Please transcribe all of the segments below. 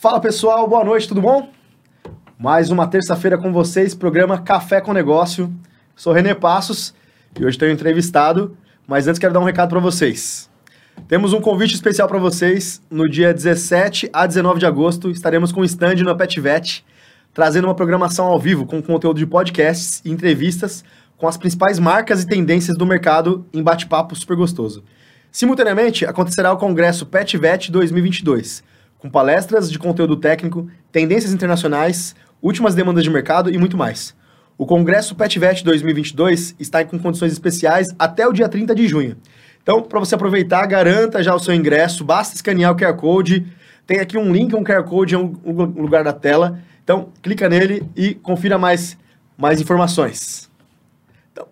Fala pessoal, boa noite, tudo bom? Mais uma terça-feira com vocês, programa Café com Negócio. Sou Renê Passos e hoje tenho entrevistado, mas antes quero dar um recado para vocês. Temos um convite especial para vocês. No dia 17 a 19 de agosto, estaremos com um stand na PetVet, trazendo uma programação ao vivo com conteúdo de podcasts e entrevistas com as principais marcas e tendências do mercado em bate-papo super gostoso. Simultaneamente, acontecerá o Congresso PetVet 2022, com palestras de conteúdo técnico, tendências internacionais, últimas demandas de mercado e muito mais. O Congresso PetVet 2022 está com condições especiais até o dia 30 de junho. Então, para você aproveitar, garanta já o seu ingresso, basta escanear o QR Code. Tem aqui um link, um QR Code em um lugar da tela. Então, clica nele e confira mais, mais informações. Então,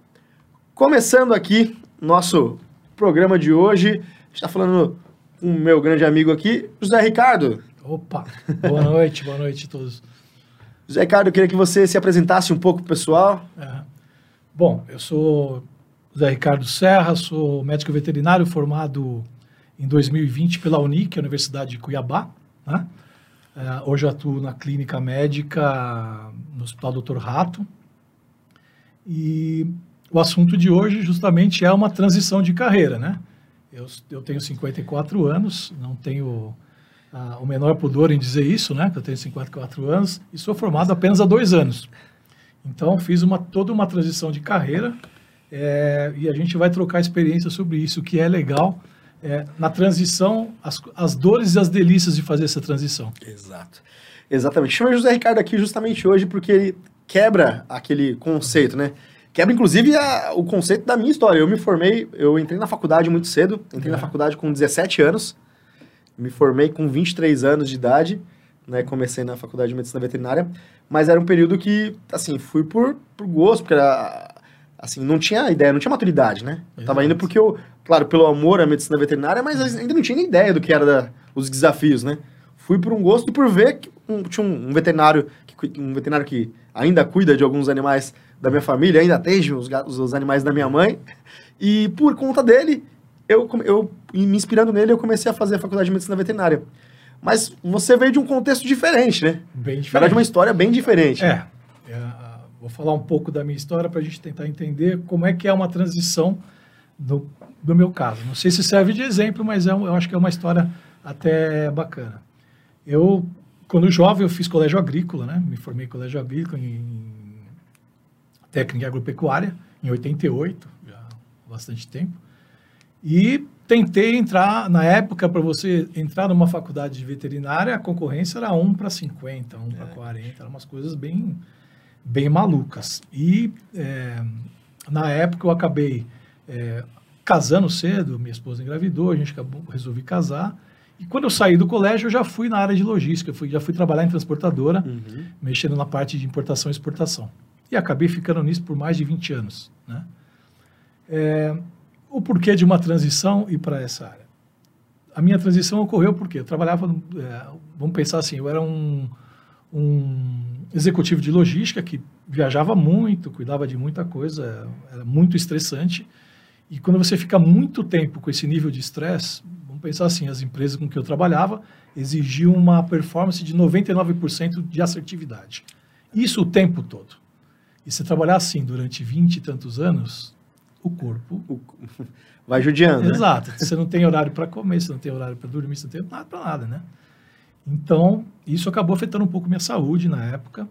começando aqui nosso programa de hoje, a gente está falando com o meu grande amigo aqui, José Ricardo. Opa, boa noite, boa noite a todos. José Ricardo, eu queria que você se apresentasse um pouco para o pessoal. É. Bom, eu sou José Ricardo Serra, sou médico veterinário formado em 2020 pela Unic, Universidade de Cuiabá. Né? É, hoje atuo na clínica médica no Hospital Dr. Rato. E o assunto de hoje justamente é uma transição de carreira, né? Eu, eu tenho 54 anos, não tenho uh, o menor pudor em dizer isso, né? Que eu tenho 54 anos e sou formado apenas há dois anos. Então, fiz uma, toda uma transição de carreira é, e a gente vai trocar experiência sobre isso, que é legal. É, na transição, as, as dores e as delícias de fazer essa transição. Exato. Exatamente. Chama o José Ricardo aqui justamente hoje porque ele quebra aquele conceito, né? Quebra, inclusive, a, o conceito da minha história. Eu me formei, eu entrei na faculdade muito cedo, entrei é. na faculdade com 17 anos, me formei com 23 anos de idade, né? Comecei na faculdade de medicina veterinária, mas era um período que, assim, fui por, por gosto, porque era, assim, não tinha ideia, não tinha maturidade, né? Eu tava indo porque eu, claro, pelo amor à medicina veterinária, mas ainda não tinha nem ideia do que era da, os desafios, né? Fui por um gosto e por ver que um, tinha um, um veterinário, que, um veterinário que ainda cuida de alguns animais da minha família, ainda atende os, os animais da minha mãe. E por conta dele, eu, eu me inspirando nele, eu comecei a fazer a faculdade de medicina veterinária. Mas você veio de um contexto diferente, né? Bem diferente. Na de uma história bem diferente. É. é vou falar um pouco da minha história para a gente tentar entender como é que é uma transição do, do meu caso. Não sei se serve de exemplo, mas é, eu acho que é uma história até bacana. Eu, quando jovem, eu fiz colégio agrícola, né? Me formei em colégio agrícola em técnica agropecuária, em 88, já há bastante tempo. E tentei entrar, na época, para você entrar numa faculdade de veterinária, a concorrência era 1 para 50, 1 para 40, eram umas coisas bem, bem malucas. E é, na época eu acabei é, casando cedo, minha esposa engravidou, a gente acabou, resolvi casar. E quando eu saí do colégio, eu já fui na área de logística, fui, já fui trabalhar em transportadora, uhum. mexendo na parte de importação e exportação. E acabei ficando nisso por mais de 20 anos. Né? É, o porquê de uma transição e para essa área? A minha transição ocorreu porque eu trabalhava, é, vamos pensar assim, eu era um, um executivo de logística que viajava muito, cuidava de muita coisa, era muito estressante. E quando você fica muito tempo com esse nível de estresse, vamos pensar assim, as empresas com que eu trabalhava exigiam uma performance de 99% de assertividade. Isso o tempo todo. E se trabalhar assim durante 20 e tantos anos, o corpo. O... Vai judiando. Né? Exato. Né? Você não tem horário para comer, você não tem horário para dormir, você não tem nada para nada, né? Então, isso acabou afetando um pouco minha saúde na época.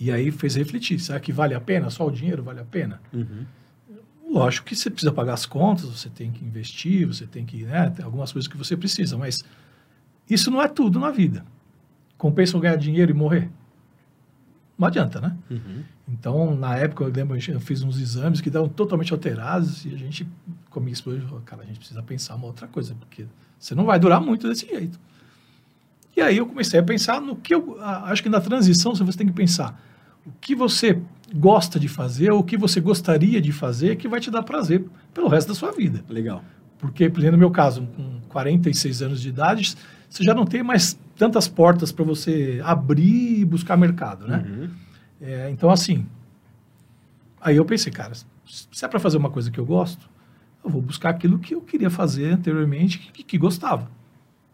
E aí fez refletir: será que vale a pena? Só o dinheiro vale a pena? Uhum. Lógico que você precisa pagar as contas, você tem que investir, você tem que. Né, tem algumas coisas que você precisa, mas isso não é tudo na vida. Compensa ganhar dinheiro e morrer? Não adianta, né? Uhum. Então, na época, eu lembro, eu fiz uns exames que estavam totalmente alterados e a gente, com a minha esposa, falou, cara, a gente precisa pensar uma outra coisa, porque você não vai durar muito desse jeito. E aí eu comecei a pensar no que eu... Acho que na transição você tem que pensar o que você gosta de fazer, ou o que você gostaria de fazer, que vai te dar prazer pelo resto da sua vida. Legal. Porque, por exemplo, no meu caso, com 46 anos de idade, você já não tem mais tantas portas para você abrir e buscar mercado, né? Uhum. É, então, assim, aí eu pensei, cara, se é para fazer uma coisa que eu gosto, eu vou buscar aquilo que eu queria fazer anteriormente, que, que gostava.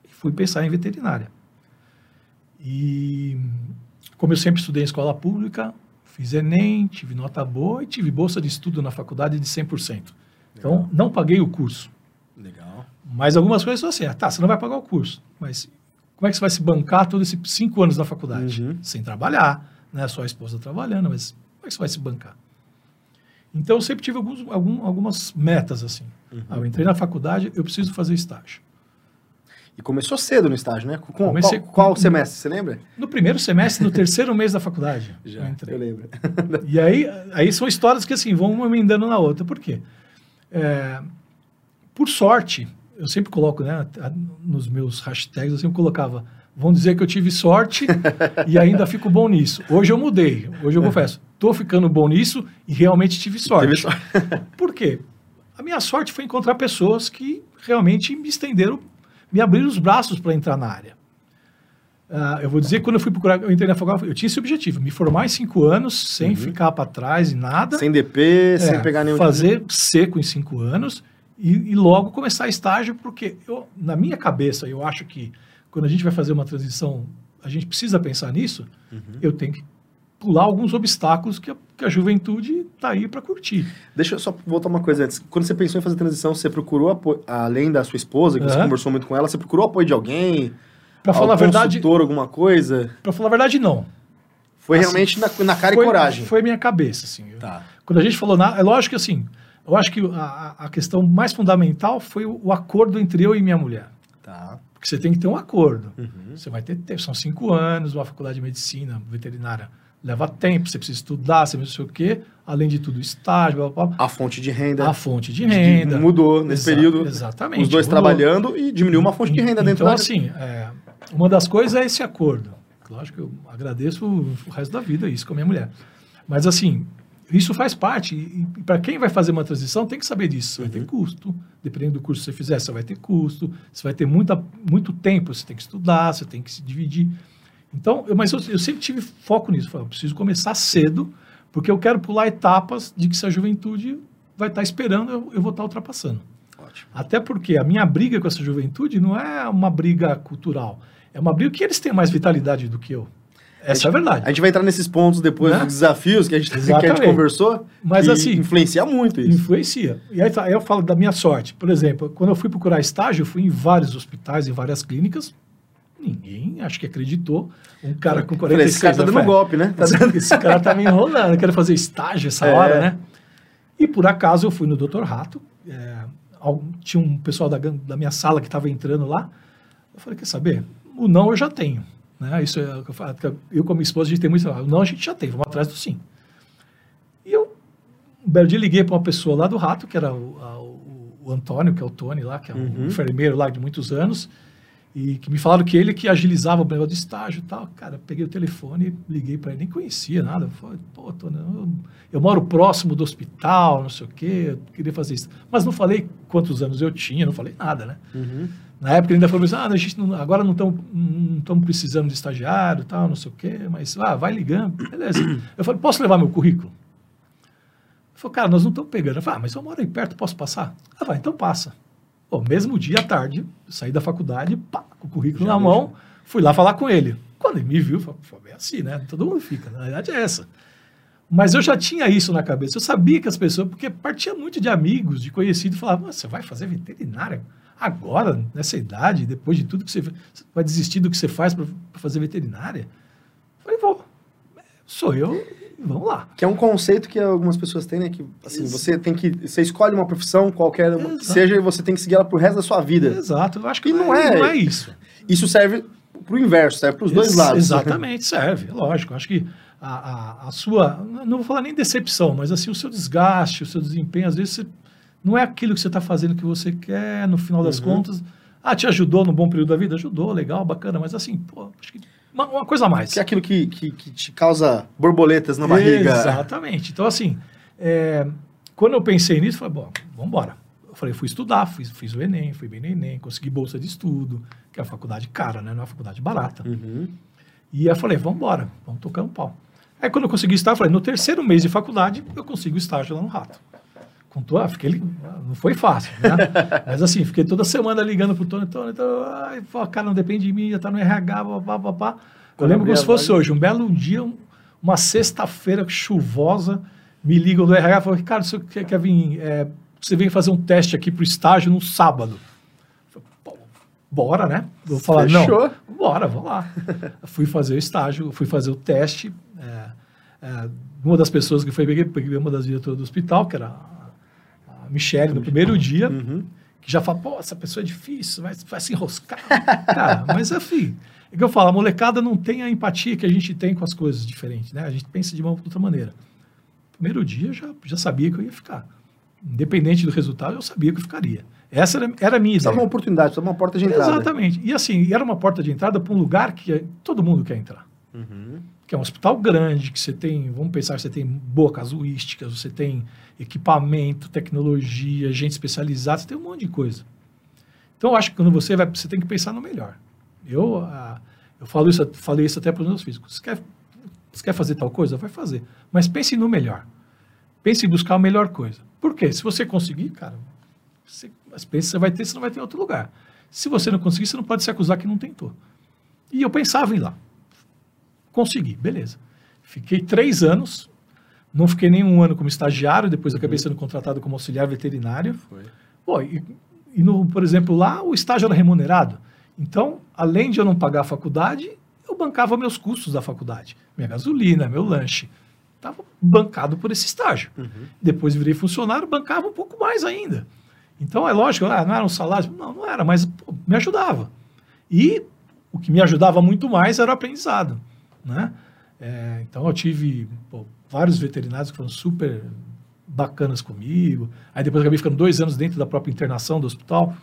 E fui pensar em veterinária. E como eu sempre estudei em escola pública, fiz Enem, tive nota boa e tive bolsa de estudo na faculdade de 100%. Então, Legal. não paguei o curso. Legal. Mas algumas coisas são assim, ah, tá, você não vai pagar o curso, mas como é que você vai se bancar todos esses cinco anos na faculdade? Uhum. Sem trabalhar, né? Só a esposa trabalhando, mas como é que você vai se bancar? Então, eu sempre tive alguns, algum, algumas metas, assim. Uhum. Ah, eu entrei na faculdade, eu preciso fazer estágio. E começou cedo no estágio, né? Com, Comecei, qual, qual com, semestre, você lembra? No primeiro semestre, no terceiro mês da faculdade. Já, eu, entrei. eu lembro. e aí, aí são histórias que, assim, vão uma emendando na outra. Por quê? É, por sorte, eu sempre coloco, né, nos meus hashtags, eu sempre colocava, vão dizer que eu tive sorte e ainda fico bom nisso. Hoje eu mudei, hoje eu confesso, estou ficando bom nisso e realmente tive sorte. Por quê? A minha sorte foi encontrar pessoas que realmente me estenderam, me abriram os braços para entrar na área. Uh, eu vou dizer que quando eu fui procurar, eu entrei na faculdade, eu tinha esse objetivo, me formar em cinco anos, sem uhum. ficar para trás e nada. Sem DP, é, sem pegar nenhum... Fazer seco em cinco anos e, e, logo começar estágio, porque eu, na minha cabeça, eu acho que quando a gente vai fazer uma transição, a gente precisa pensar nisso, uhum. eu tenho que pular alguns obstáculos que a, que a juventude está aí para curtir. Deixa eu só voltar uma coisa antes. Quando você pensou em fazer transição, você procurou apoio, além da sua esposa, que uhum. você conversou muito com ela, você procurou apoio de alguém? Para falar a verdade, alguma coisa? Para falar a verdade, não. Foi assim, realmente na, na cara foi, e coragem. Foi minha cabeça, assim. Tá. Quando a gente falou, na, é lógico que assim, eu acho que a, a questão mais fundamental foi o, o, acordo entre eu e minha mulher. Tá. Porque você tem que ter um acordo. Uhum. Você vai ter, são cinco anos, uma faculdade de medicina veterinária leva tempo, você precisa estudar, você não sei o quê, além de tudo, estágio, blá, blá, blá. A fonte de renda. A fonte de renda. Mudou nesse Exa período. Exatamente. Os dois mudou. trabalhando e diminuiu uma fonte de renda dentro então, da... Então, assim, é, uma das coisas é esse acordo. Lógico que eu agradeço o, o resto da vida isso com a minha mulher. Mas, assim, isso faz parte. E, para quem vai fazer uma transição, tem que saber disso. Uhum. vai ter uhum. custo. Dependendo do curso que você fizer, você vai ter custo. Você vai ter muita, muito tempo. Você tem que estudar, você tem que se dividir. Então, eu, mas eu, eu, sempre tive foco nisso. Eu preciso começar cedo, porque eu quero pular etapas de que se a juventude vai estar esperando, eu, eu vou estar ultrapassando. Ótimo. Até porque a minha briga com essa juventude não é uma briga cultural. É uma briga que eles têm mais vitalidade do que eu. Essa gente, é a verdade. A gente vai entrar nesses pontos depois né? dos desafios que a gente, que a gente conversou. Mas assim. Influencia muito isso. Influencia. E aí, aí eu falo da minha sorte. Por exemplo, quando eu fui procurar estágio, eu fui em vários hospitais, em várias clínicas. Ninguém, acho que acreditou. Um cara com 46 Esse cara tá dando golpe, né? Tá dando... Esse cara tá me enrolando. Eu quero fazer estágio essa é. hora, né? E por acaso eu fui no Dr. Rato. É, tinha um pessoal da, da minha sala que estava entrando lá. Eu falei, quer saber? O não eu já tenho. Né? Isso é eu falo. Eu com a minha esposa, a gente tem muito. Não a gente já tem, vamos atrás do sim. E eu, um belo dia, liguei para uma pessoa lá do Rato, que era o, a, o, o, Antônio, que é o Tony lá, que é um uhum. enfermeiro lá de muitos anos. E que me falaram que ele que agilizava o negócio de estágio e tal. Cara, peguei o telefone, liguei para ele, nem conhecia nada. Falei, pô, tô, eu, eu, moro próximo do hospital, não sei o quê, eu queria fazer isso. Mas não falei quantos anos eu tinha, não falei nada, né? Uhum. Na época ele ainda falou assim, ah, a gente não, agora não estamos não precisando de estagiário tal, não sei o quê, mas ah, vai ligando, beleza. Eu falei, posso levar meu currículo? Ele falou, cara, nós não estamos pegando. Eu falei, ah, mas eu moro aí perto, posso passar? Ah, vai, então passa. Pô, mesmo dia à tarde, saí da faculdade, pá, com o currículo Já na mão, fui lá falar com ele. Quando ele me viu, falou, é assim, né? Todo mundo fica, na verdade é essa. Mas eu já tinha isso na cabeça. Eu sabia que as pessoas, porque partia muito de amigos, de conhecidos, falavam, você vai fazer veterinária? Agora, nessa idade, depois de tudo que você, você vai desistir do que você faz para fazer veterinária? Eu falei, vou. Sou eu vamos lá. Que é um conceito que algumas pessoas têm, né? Que assim, você tem que. Você escolhe uma profissão, qualquer que seja, e você tem que seguir ela pro resto da sua vida. Exato. Eu acho que e não, é, não é isso. Isso serve pro inverso, serve pros dois lados. Exatamente, serve. Lógico. Acho que a, a, a, sua. Não vou falar nem decepção, mas assim, o seu desgaste, o seu desempenho, às vezes você, não é aquilo que você está fazendo que você quer, no final das uhum. contas. Ah, te ajudou no bom período da vida? Ajudou, legal, bacana, mas assim, pô, acho que uma, uma, coisa a mais. Que é aquilo que, que, que, te causa borboletas na barriga. Exatamente. Então, assim, é, quando eu pensei nisso, falei, bom, vamos embora. Eu falei, fui estudar, fiz, fiz o Enem, fui bem no Enem, consegui bolsa de estudo, que é uma faculdade cara, né? Não é uma faculdade barata. Uhum. E eu falei, vamos embora, vamos tocar um pau. Aí quando eu consegui estar, eu falei, no terceiro mês de faculdade, eu consigo estágio lá no Rato. Contou, ah, fiquei, não foi fácil, né? Mas assim, fiquei toda semana ligando pro Tony, Tony, Tony ai, cara, não depende de mim, já tá no RH, papá, papá. Eu lembro como se fosse hoje, um belo dia, um, uma sexta-feira chuvosa, me ligam do RH e falam, Ricardo, você quer, quer vir, é, você vem fazer um teste aqui para o estágio no sábado. Falei, bora, né? Vou falar, Fechou. não, bora, vamos lá. fui fazer o estágio, fui fazer o teste. É, é, uma das pessoas que foi, peguei, peguei uma das diretoras do hospital, que era Michelle, no primeiro dia, uhum. que já fala, pô, essa pessoa é difícil, vai, vai se enroscar. Cara, mas enfim, é que eu falo, a molecada não tem a empatia que a gente tem com as coisas diferentes, né? A gente pensa de uma outra maneira. Primeiro dia, já, já sabia que eu ia ficar. Independente do resultado, eu sabia que eu ficaria. Essa era, era a minha ideia. uma oportunidade, uma porta de entrada. Exatamente. E assim, era uma porta de entrada para um lugar que todo mundo quer entrar. Uhum. Que é um hospital grande, que você tem, vamos pensar, você tem boa casuística, você tem equipamento, tecnologia, gente especializada, você tem um monte de coisa. Então, eu acho que quando você vai, você tem que pensar no melhor. Eu, ah, eu falo isso, falei isso até para os meus físicos. Você quer, você quer fazer tal coisa? Vai fazer. Mas pense no melhor. Pense em buscar a melhor coisa. Por quê? Se você conseguir, cara, você, as você vai ter, você não vai ter em outro lugar. Se você não conseguir, você não pode se acusar que não tentou. E eu pensava em ir lá. Consegui, beleza. Fiquei três anos, não fiquei nem um ano como estagiário, depois acabei uhum. sendo contratado como auxiliar veterinário. Foi. Pô, e, e no, por exemplo, lá o estágio era remunerado. Então, além de eu não pagar a faculdade, eu bancava meus custos da faculdade. Minha gasolina, meu lanche. Estava bancado por esse estágio. Uhum. Depois virei funcionário, bancava um pouco mais ainda. Então, é lógico, ah, não era um salário? Não, não era, mas pô, me ajudava. E o que me ajudava muito mais era o aprendizado. Né? É, então, eu tive pô, vários veterinários que foram super bacanas comigo. Aí depois acabei ficando dois anos dentro da própria internação do hospital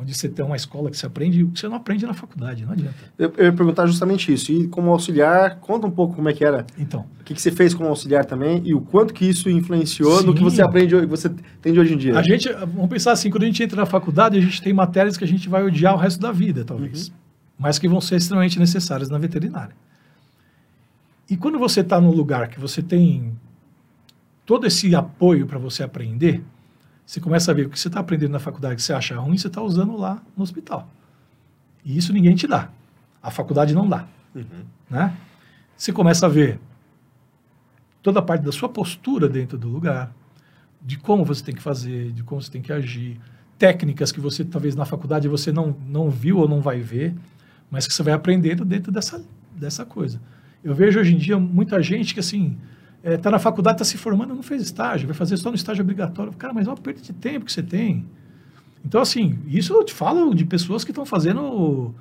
onde você tem uma escola que você aprende o que você não aprende na faculdade, não adianta. Eu, eu ia perguntar justamente isso. E como auxiliar, conta um pouco como é que era. Então. O que, que você fez como auxiliar também e o quanto que isso influenciou Sim. no que você aprende, você tem de hoje em dia. A gente, vamos pensar assim, quando a gente entra na faculdade, a gente tem matérias que a gente vai odiar o resto da vida, talvez. Uhum. Mas que vão ser extremamente necessárias na veterinária. E quando você está num lugar que você tem todo esse apoio para você aprender, você começa a ver o que você está aprendendo na faculdade que você acha ruim, você está usando lá no hospital. E isso ninguém te dá. A faculdade não dá. Uhum. Né? Você começa a ver toda a parte da sua postura dentro do lugar, de como você tem que fazer, de como você tem que agir, técnicas que você talvez na faculdade você não, não viu ou não vai ver, mas que você vai aprendendo dentro dessa, dessa coisa. Eu vejo hoje em dia muita gente que assim, está é, tá na faculdade, está se formando, não fez estágio, vai fazer só no estágio obrigatório. Cara, mas é uma perda de tempo que você tem. Então, assim, isso eu te falo de pessoas que estão fazendo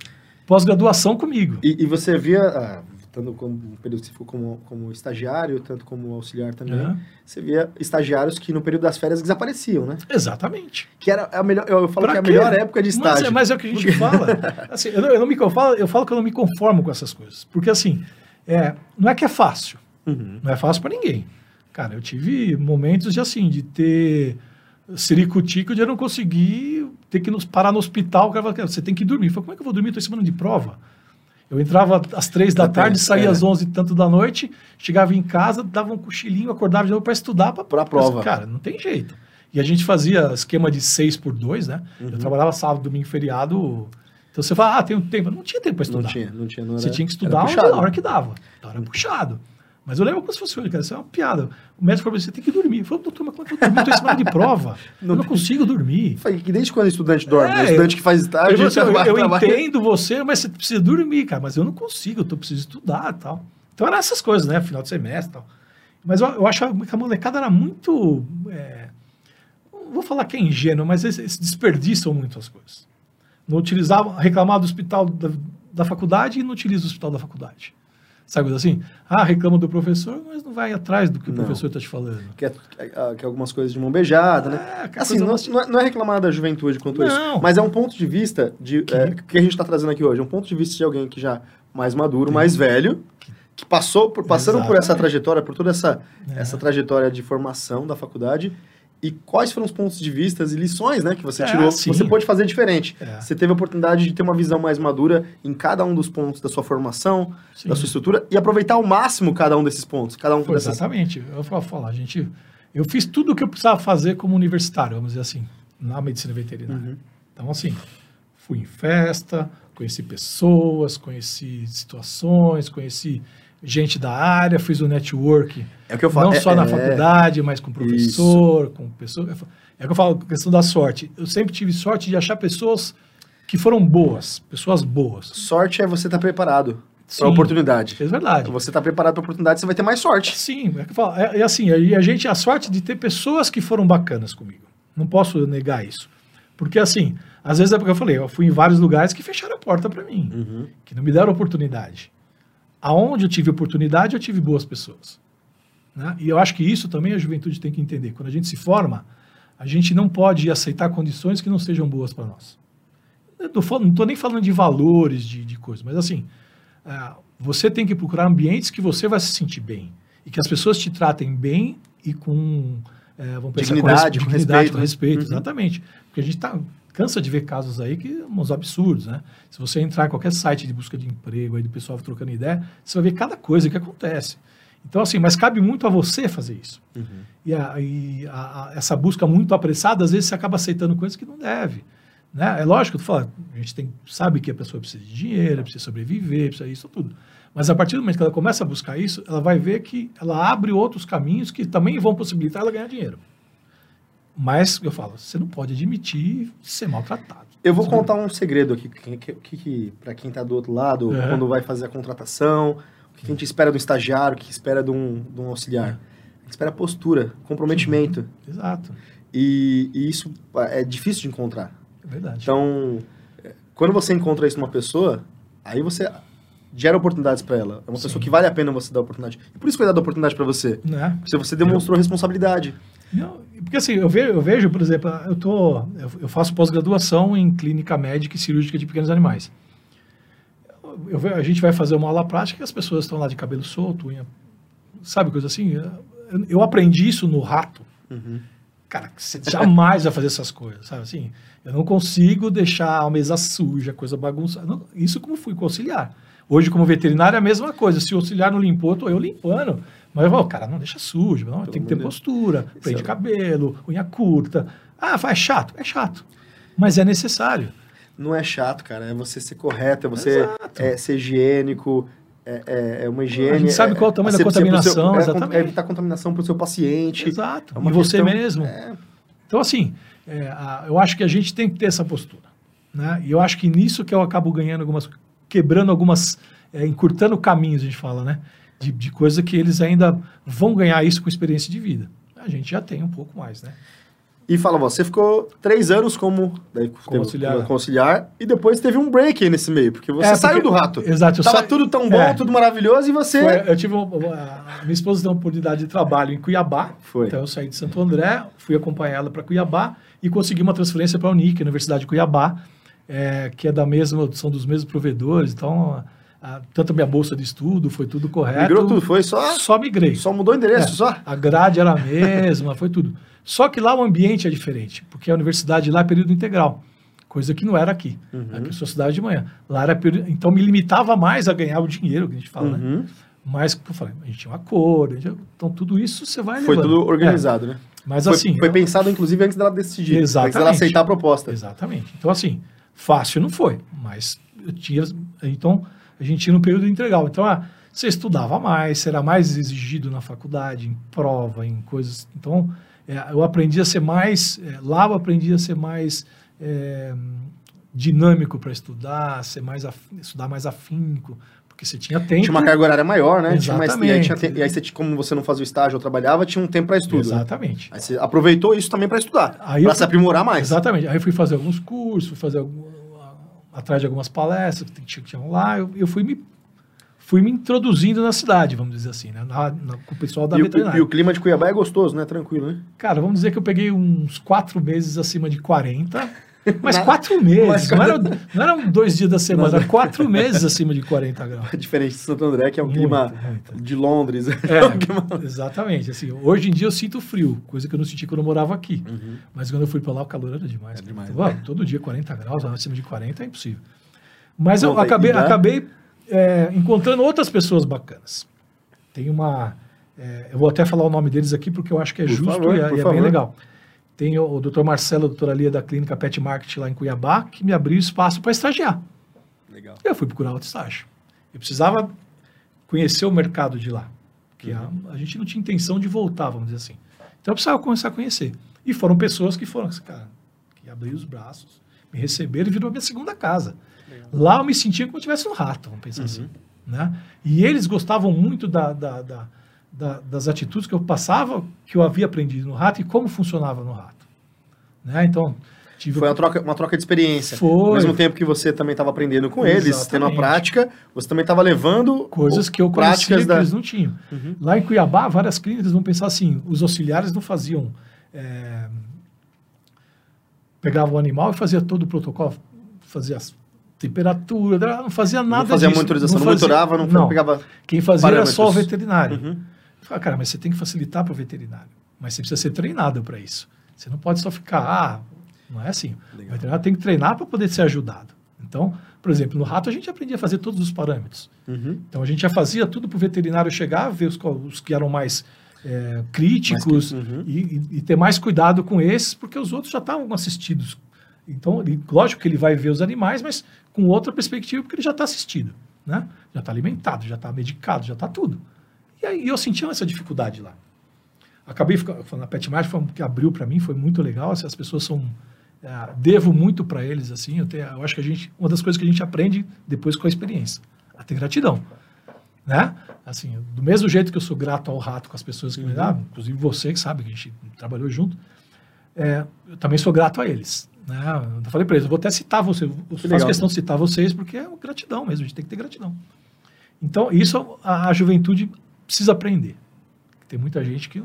pós-graduação comigo. E, e, você via, ah, tanto como período que como, como estagiário, tanto como auxiliar também, é. você via estagiários que no período das férias desapareciam, né? Exatamente. Que era a melhor, eu falo pra que é a melhor época de estágio. Mas é, mas é o que a gente fala. Assim, eu, não, eu, não me, eu, falo, eu falo que eu não me conformo com essas coisas. Porque, assim, é, não é que é fácil. Uhum. Não é fácil para ninguém. Cara, eu tive momentos de assim, de ter ciricutico de eu não conseguir ter que nos parar no hospital. O cara fala, você tem que dormir. Eu falei, como é que eu vou dormir? Estou em semana de prova. Eu entrava às três da tarde, saía é. às onze e tanto da noite, chegava em casa, dava um cochilinho, acordava de novo para estudar para a prova. Cara, não tem jeito. E a gente fazia esquema de seis por dois, né? Uhum. Eu trabalhava sábado, domingo, feriado. Então você fala, ah, tem um tempo. Não tinha tempo para estudar. Não tinha, não tinha. Não era, você tinha que estudar na hora que dava. Então era puxado. Mas eu lembro como se fosse hoje, cara. Isso é uma piada. O médico falou você tem que dormir. Eu falei, doutor, mas é que eu dormir? Estou em semana de prova. Não, eu não consigo dormir. Que desde quando o estudante dorme? É, o estudante que faz estágio... Eu, eu, eu, eu entendo você, mas você precisa dormir, cara. Mas eu não consigo, eu tô, preciso estudar e tal. Então eram essas coisas, né? Final de semestre e tal. Mas eu, eu acho que a molecada era muito... É, vou falar que é ingênuo, mas eles, eles desperdiçam muito as coisas. Não utilizavam, reclamava do hospital da, da faculdade e não utiliza o hospital da faculdade. Sabe assim? Ah, reclama do professor, mas não vai atrás do que não. o professor está te falando. Quer, quer algumas coisas de mão beijada, né? É, assim, não, não, é, não, é reclamar da juventude quanto não. isso. Mas é um ponto de vista de, que, é, que a gente está trazendo aqui hoje. É um ponto de vista de alguém que já mais maduro, mais velho, que passou por, passando Exatamente. por essa trajetória, por toda essa, é. essa trajetória de formação da faculdade e quais foram os pontos de vista e lições né, que você é, tirou, que você pode fazer diferente. É. Você teve a oportunidade de ter uma visão mais madura em cada um dos pontos da sua formação, sim. da sua estrutura, e aproveitar ao máximo cada um desses pontos. Cada um Foi dessas... Exatamente. Eu vou falar, gente, eu fiz tudo o que eu precisava fazer como universitário, vamos dizer assim, na medicina veterinária. Uhum. Então, assim, fui em festa, Conheci pessoas, conheci situações, conheci gente da área, fiz o network. É o que eu falo. Não é, só na é, faculdade, mas com professor, com pessoas. É o que eu falo, questão da sorte. Eu sempre tive sorte de achar pessoas que foram boas, pessoas boas. Sorte é você estar preparado Sim, para a oportunidade. É verdade. Então, você está preparado para a oportunidade, você vai ter mais sorte. Sim, é que eu falo. É, é assim, e a gente a sorte de ter pessoas que foram bacanas comigo. Não posso negar isso. Porque assim, às vezes é porque eu falei, eu fui em vários lugares que fecharam a porta para mim, Uhum. que não me deram oportunidade. Aonde eu tive oportunidade, eu tive boas pessoas. né? E eu acho que isso também a juventude tem que entender. Quando a gente se forma, a gente não pode aceitar condições que não sejam boas para nós. Eu não estou nem falando de valores, de, de coisas, mas assim, ah, você tem que procurar ambientes que você vai se sentir bem e que as pessoas te tratem bem e com eh, vamos pensar, Dignidade, com, com res- dignidade, respeito, com né? respeito, Uhum. exatamente. Porque a gente tá, cansa de ver casos aí que uns absurdos, né? Se você entrar em qualquer site de busca de emprego aí do pessoal trocando ideia, você vai ver cada coisa que acontece. Então, assim, mas cabe muito a você fazer isso. Uhum. E, a- e a- a- essa busca muito apressada, às vezes você acaba aceitando coisas que não deve. Né? É lógico, tu fala, a gente tem, sabe que a pessoa precisa de dinheiro, precisa sobreviver, precisa isso tudo. Mas a partir do momento que ela começa a buscar isso, ela vai ver que ela abre outros caminhos que também vão possibilitar ela ganhar dinheiro. Mas, eu falo, você não pode admitir ser maltratado. Eu vou contar um segredo aqui, que, que, que, para quem está do outro lado, É. quando vai fazer a contratação, o que a gente espera do estagiário, o que espera de um, de um auxiliar. A gente espera postura, comprometimento. Exato, E, e isso é difícil de encontrar. é verdade. Então, é, quando você encontra isso numa pessoa, aí você gera oportunidades para ela. É uma Sim. pessoa que vale a pena você dar oportunidade. E por isso que vai dar oportunidade para você. né? Porque você demonstrou responsabilidade. Não, porque assim, eu vejo, eu vejo, por exemplo, eu, tô, eu, faço pós-graduação em clínica médica e cirúrgica de pequenos animais. Eu, eu a gente vai fazer uma aula prática e as pessoas estão lá de cabelo solto, unha, sabe, coisa assim. Eu, eu aprendi isso no rato. Uhum. Cara, você jamais vai fazer essas coisas, sabe assim? Eu não consigo deixar a mesa suja, coisa bagunçada. Não, isso como fui com auxiliar. Hoje, como veterinário, é a mesma coisa. Se o auxiliar não limpou, tô eu limpando. Mas eu falo, cara, não deixa sujo, não, tem que ter de Deus. postura, prende é- cabelo, unha curta. Ah, faz chato? É chato. Mas é necessário. Não é chato, cara. É você ser correto, é você é, ser higiênico. É, é- é uma higiene. A gente sabe é- qual é o tamanho da pro seu- contaminação, é, exatamente. É evitar contaminação para o seu paciente. Exato. É uma e você questão- mesmo. É, Então, assim, é, a- eu acho que a gente tem que ter essa postura. Né? E eu acho que nisso que eu acabo ganhando algumas. quebrando algumas. é, encurtando caminhos, a gente fala, né? De, de coisa que eles ainda vão ganhar isso com experiência de vida. A gente já tem um pouco mais, né? E fala, você ficou três anos como, daí, auxiliar. como auxiliar, e depois teve um break aí nesse meio, porque você É, saiu porque- do rato. Exato, eu Tava sa- tudo tão bom, É. tudo maravilhoso, e você... Foi- eu tive uma, uma- minha esposa tem uma oportunidade de trabalho em Cuiabá. Foi. Então eu saí de Santo André, fui acompanhar ela para Cuiabá e consegui uma transferência para a Unic, Universidade de Cuiabá, é, que é da mesma, são dos mesmos provedores. Então, a- tanto a minha bolsa de estudo foi tudo correto. Migrou tudo, foi só, Só migrei. só mudou o endereço, É, só. A grade era a mesma, foi tudo. Só que lá o ambiente é diferente, porque a universidade lá é período integral, coisa que não era aqui. Uhum. Aqui eu sou cidade de manhã. Lá era período, então me limitava mais a ganhar o dinheiro que a gente fala, né? Uhum. Mas, como eu falei, a gente tinha um acordo, gente- então tudo isso você vai Foi levando. tudo organizado, né? É, mas Foi, assim... foi eu- pensado, inclusive, antes dela decidir. Antes dela Exatamente. aceitar a proposta. Exatamente. Então, assim, fácil não foi, mas eu tinha. Então, a gente tinha um período integral. Então, ah, você estudava mais, era mais exigido na faculdade, em prova, em coisas. Então, é, eu aprendi a ser mais. é, lá eu aprendi a ser mais é, dinâmico para estudar, ser mais af- estudar mais afinco, porque você tinha tempo. Tinha uma carga horária maior, né? Tinha mais, e aí, tinha, Exatamente. e aí você, como você não fazia o estágio ou trabalhava, tinha um tempo para estudo. né? Exatamente. Aí você aproveitou isso também para estudar, para se aprimorar mais. Exatamente. Aí eu fui fazer alguns cursos, fui fazer algum- atrás de algumas palestras que tinham lá. Eu, eu fui me fui me introduzindo na cidade, vamos dizer assim, né? Na- na- com o pessoal da E, o- veterinária. e o clima de Cuiabá é gostoso, né? Tranquilo, né? Cara, vamos dizer que eu peguei uns quatro meses acima de 40. Mas Na- quatro meses, Mas não, eram, não eram dois dias da semana, eram quatro meses acima de 40 graus. É diferente de Santo André, que é um Muito, clima muito. de Londres. É, Um clima- exatamente. Assim, hoje em dia eu sinto frio, coisa que eu não senti quando eu morava aqui. Uhum. Mas quando eu fui para lá, o calor era demais. É demais, Então, né? Todo dia 40 graus, acima de 40 é impossível. Mas eu Conta aí, acabei, acabei é, encontrando outras pessoas bacanas. Tem uma. é, eu vou até falar o nome deles aqui porque eu acho que é Por justo favor, e, é, e é favor. bem legal. Tem o, o Dr. Marcelo, a doutora Lia da clínica Pet Market lá em Cuiabá, que me abriu espaço para estagiar. Legal. Eu fui procurar outro estágio. Eu precisava conhecer o mercado de lá. Porque a, a gente não tinha intenção de voltar, vamos dizer assim. Então eu precisava começar a conhecer. E foram pessoas que foram, cara, que abriram os braços, me receberam e virou a minha segunda casa. Lá eu me sentia como se eu estivesse um rato, vamos pensar assim. Né? E eles gostavam muito da, da, da, da- das atitudes que eu passava, que eu havia aprendido no rato e como funcionava no rato. Né? Então, tive Foi uma troca, uma troca de experiência. Foi. Ao mesmo tempo que você também estava aprendendo com eles, tendo a Exatamente. prática, você também estava levando coisas que eu conhecia práticas que da... eles não tinham. Uhum. Lá em Cuiabá, várias clínicas vão pensar assim, os auxiliares não faziam... é, pegavam o animal e fazia todo o protocolo, fazia as temperatura, não fazia nada não fazia disso. monitorização, não, fazia- monitorava, não, pegava... Quem fazia era só o veterinário. Uhum. Falei, cara, mas você tem que facilitar para o veterinário. Mas você precisa ser treinado para isso. Você não pode só ficar, ah, não é assim. Legal. O veterinário tem que treinar para poder ser ajudado. Então, por exemplo, no rato a gente aprendia a fazer todos os parâmetros. Uhum. Então a gente já fazia tudo para o veterinário chegar, ver os, os que eram mais é, críticos Mais cri- uhum. e, e- ter mais cuidado com esses, porque os outros já estavam assistidos. Então, lógico que ele vai ver os animais, mas com outra perspectiva, porque ele já está assistido. Né? Já está alimentado, já está medicado, já está tudo. E aí eu sentia essa dificuldade lá. Acabei ficando falando, a Pet Mart foi um que abriu para mim, foi muito legal. As pessoas são. é, devo muito para eles, assim. Eu, tenho- eu acho que a gente. Uma das coisas que a gente aprende depois com a experiência. A ter gratidão. Né? Assim, do mesmo jeito que eu sou grato ao rato com as pessoas que me dão, inclusive você que sabe que a gente trabalhou junto, é, eu também sou grato a eles. Né? Eu falei para eles, eu vou até citar você, eu faço questão de citar vocês porque é gratidão mesmo, a gente tem que ter gratidão. Então, isso a, a juventude precisa aprender. Tem muita gente que,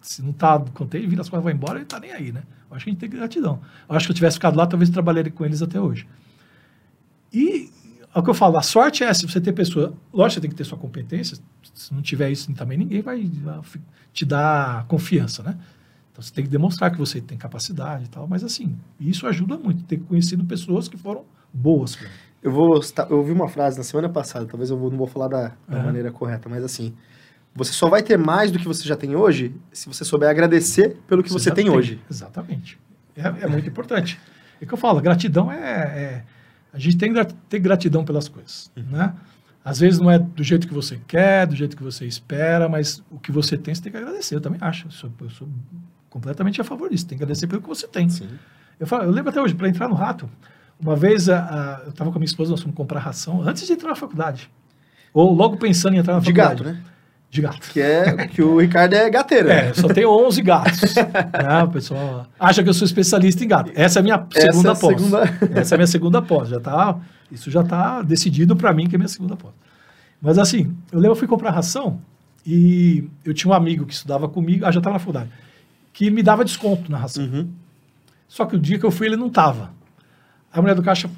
se não está contente, vira as coisas vai embora, ele está nem aí, né? Eu acho que a gente tem gratidão. Eu acho que eu tivesse ficado lá, talvez eu trabalharia com eles até hoje. E é o que eu falo, a sorte é se você ter pessoa. Lógico, você tem que ter sua competência. Se não tiver isso também, ninguém vai te dar confiança, né? Então você tem que demonstrar que você tem capacidade e tal. Mas assim, isso ajuda muito, ter conhecido pessoas que foram boas. mim. Eu vou. Eu ouvi uma frase na semana passada, talvez eu não vou falar da, da Aham. maneira correta, mas assim. Você só vai ter mais do que você já tem hoje se você souber agradecer pelo que você, já tem, hoje. Exatamente. É, é muito importante. É que eu falo, gratidão é, é- A gente tem que ter gratidão pelas coisas, Uhum. né? Às vezes não é do jeito que você quer, do jeito que você espera, mas o que você tem, você tem que agradecer. Eu também acho. Eu sou, eu sou completamente a favor disso. Tem que agradecer pelo que você tem. Sim. Eu, falo, eu lembro até hoje, para entrar no rato, uma vez a- a- eu estava com a minha esposa, nós fomos comprar ração antes de entrar na faculdade. Ou logo pensando em entrar na De faculdade. gato, né? De gato. Que é que o Ricardo é gateiro. É, né? eu só tenho 11 gatos. né? O pessoal acha que eu sou especialista em gato. Essa é a minha Essa segunda é a pós. segunda- Essa é a minha segunda pós. Já tá, isso já está decidido para mim que é a minha segunda pós. Mas assim, eu lembro, eu fui comprar ração e eu tinha um amigo que estudava comigo, ah, já estava na faculdade, que me dava desconto na ração. Uhum. Só que o dia que eu fui, ele não estava. A mulher do caixa,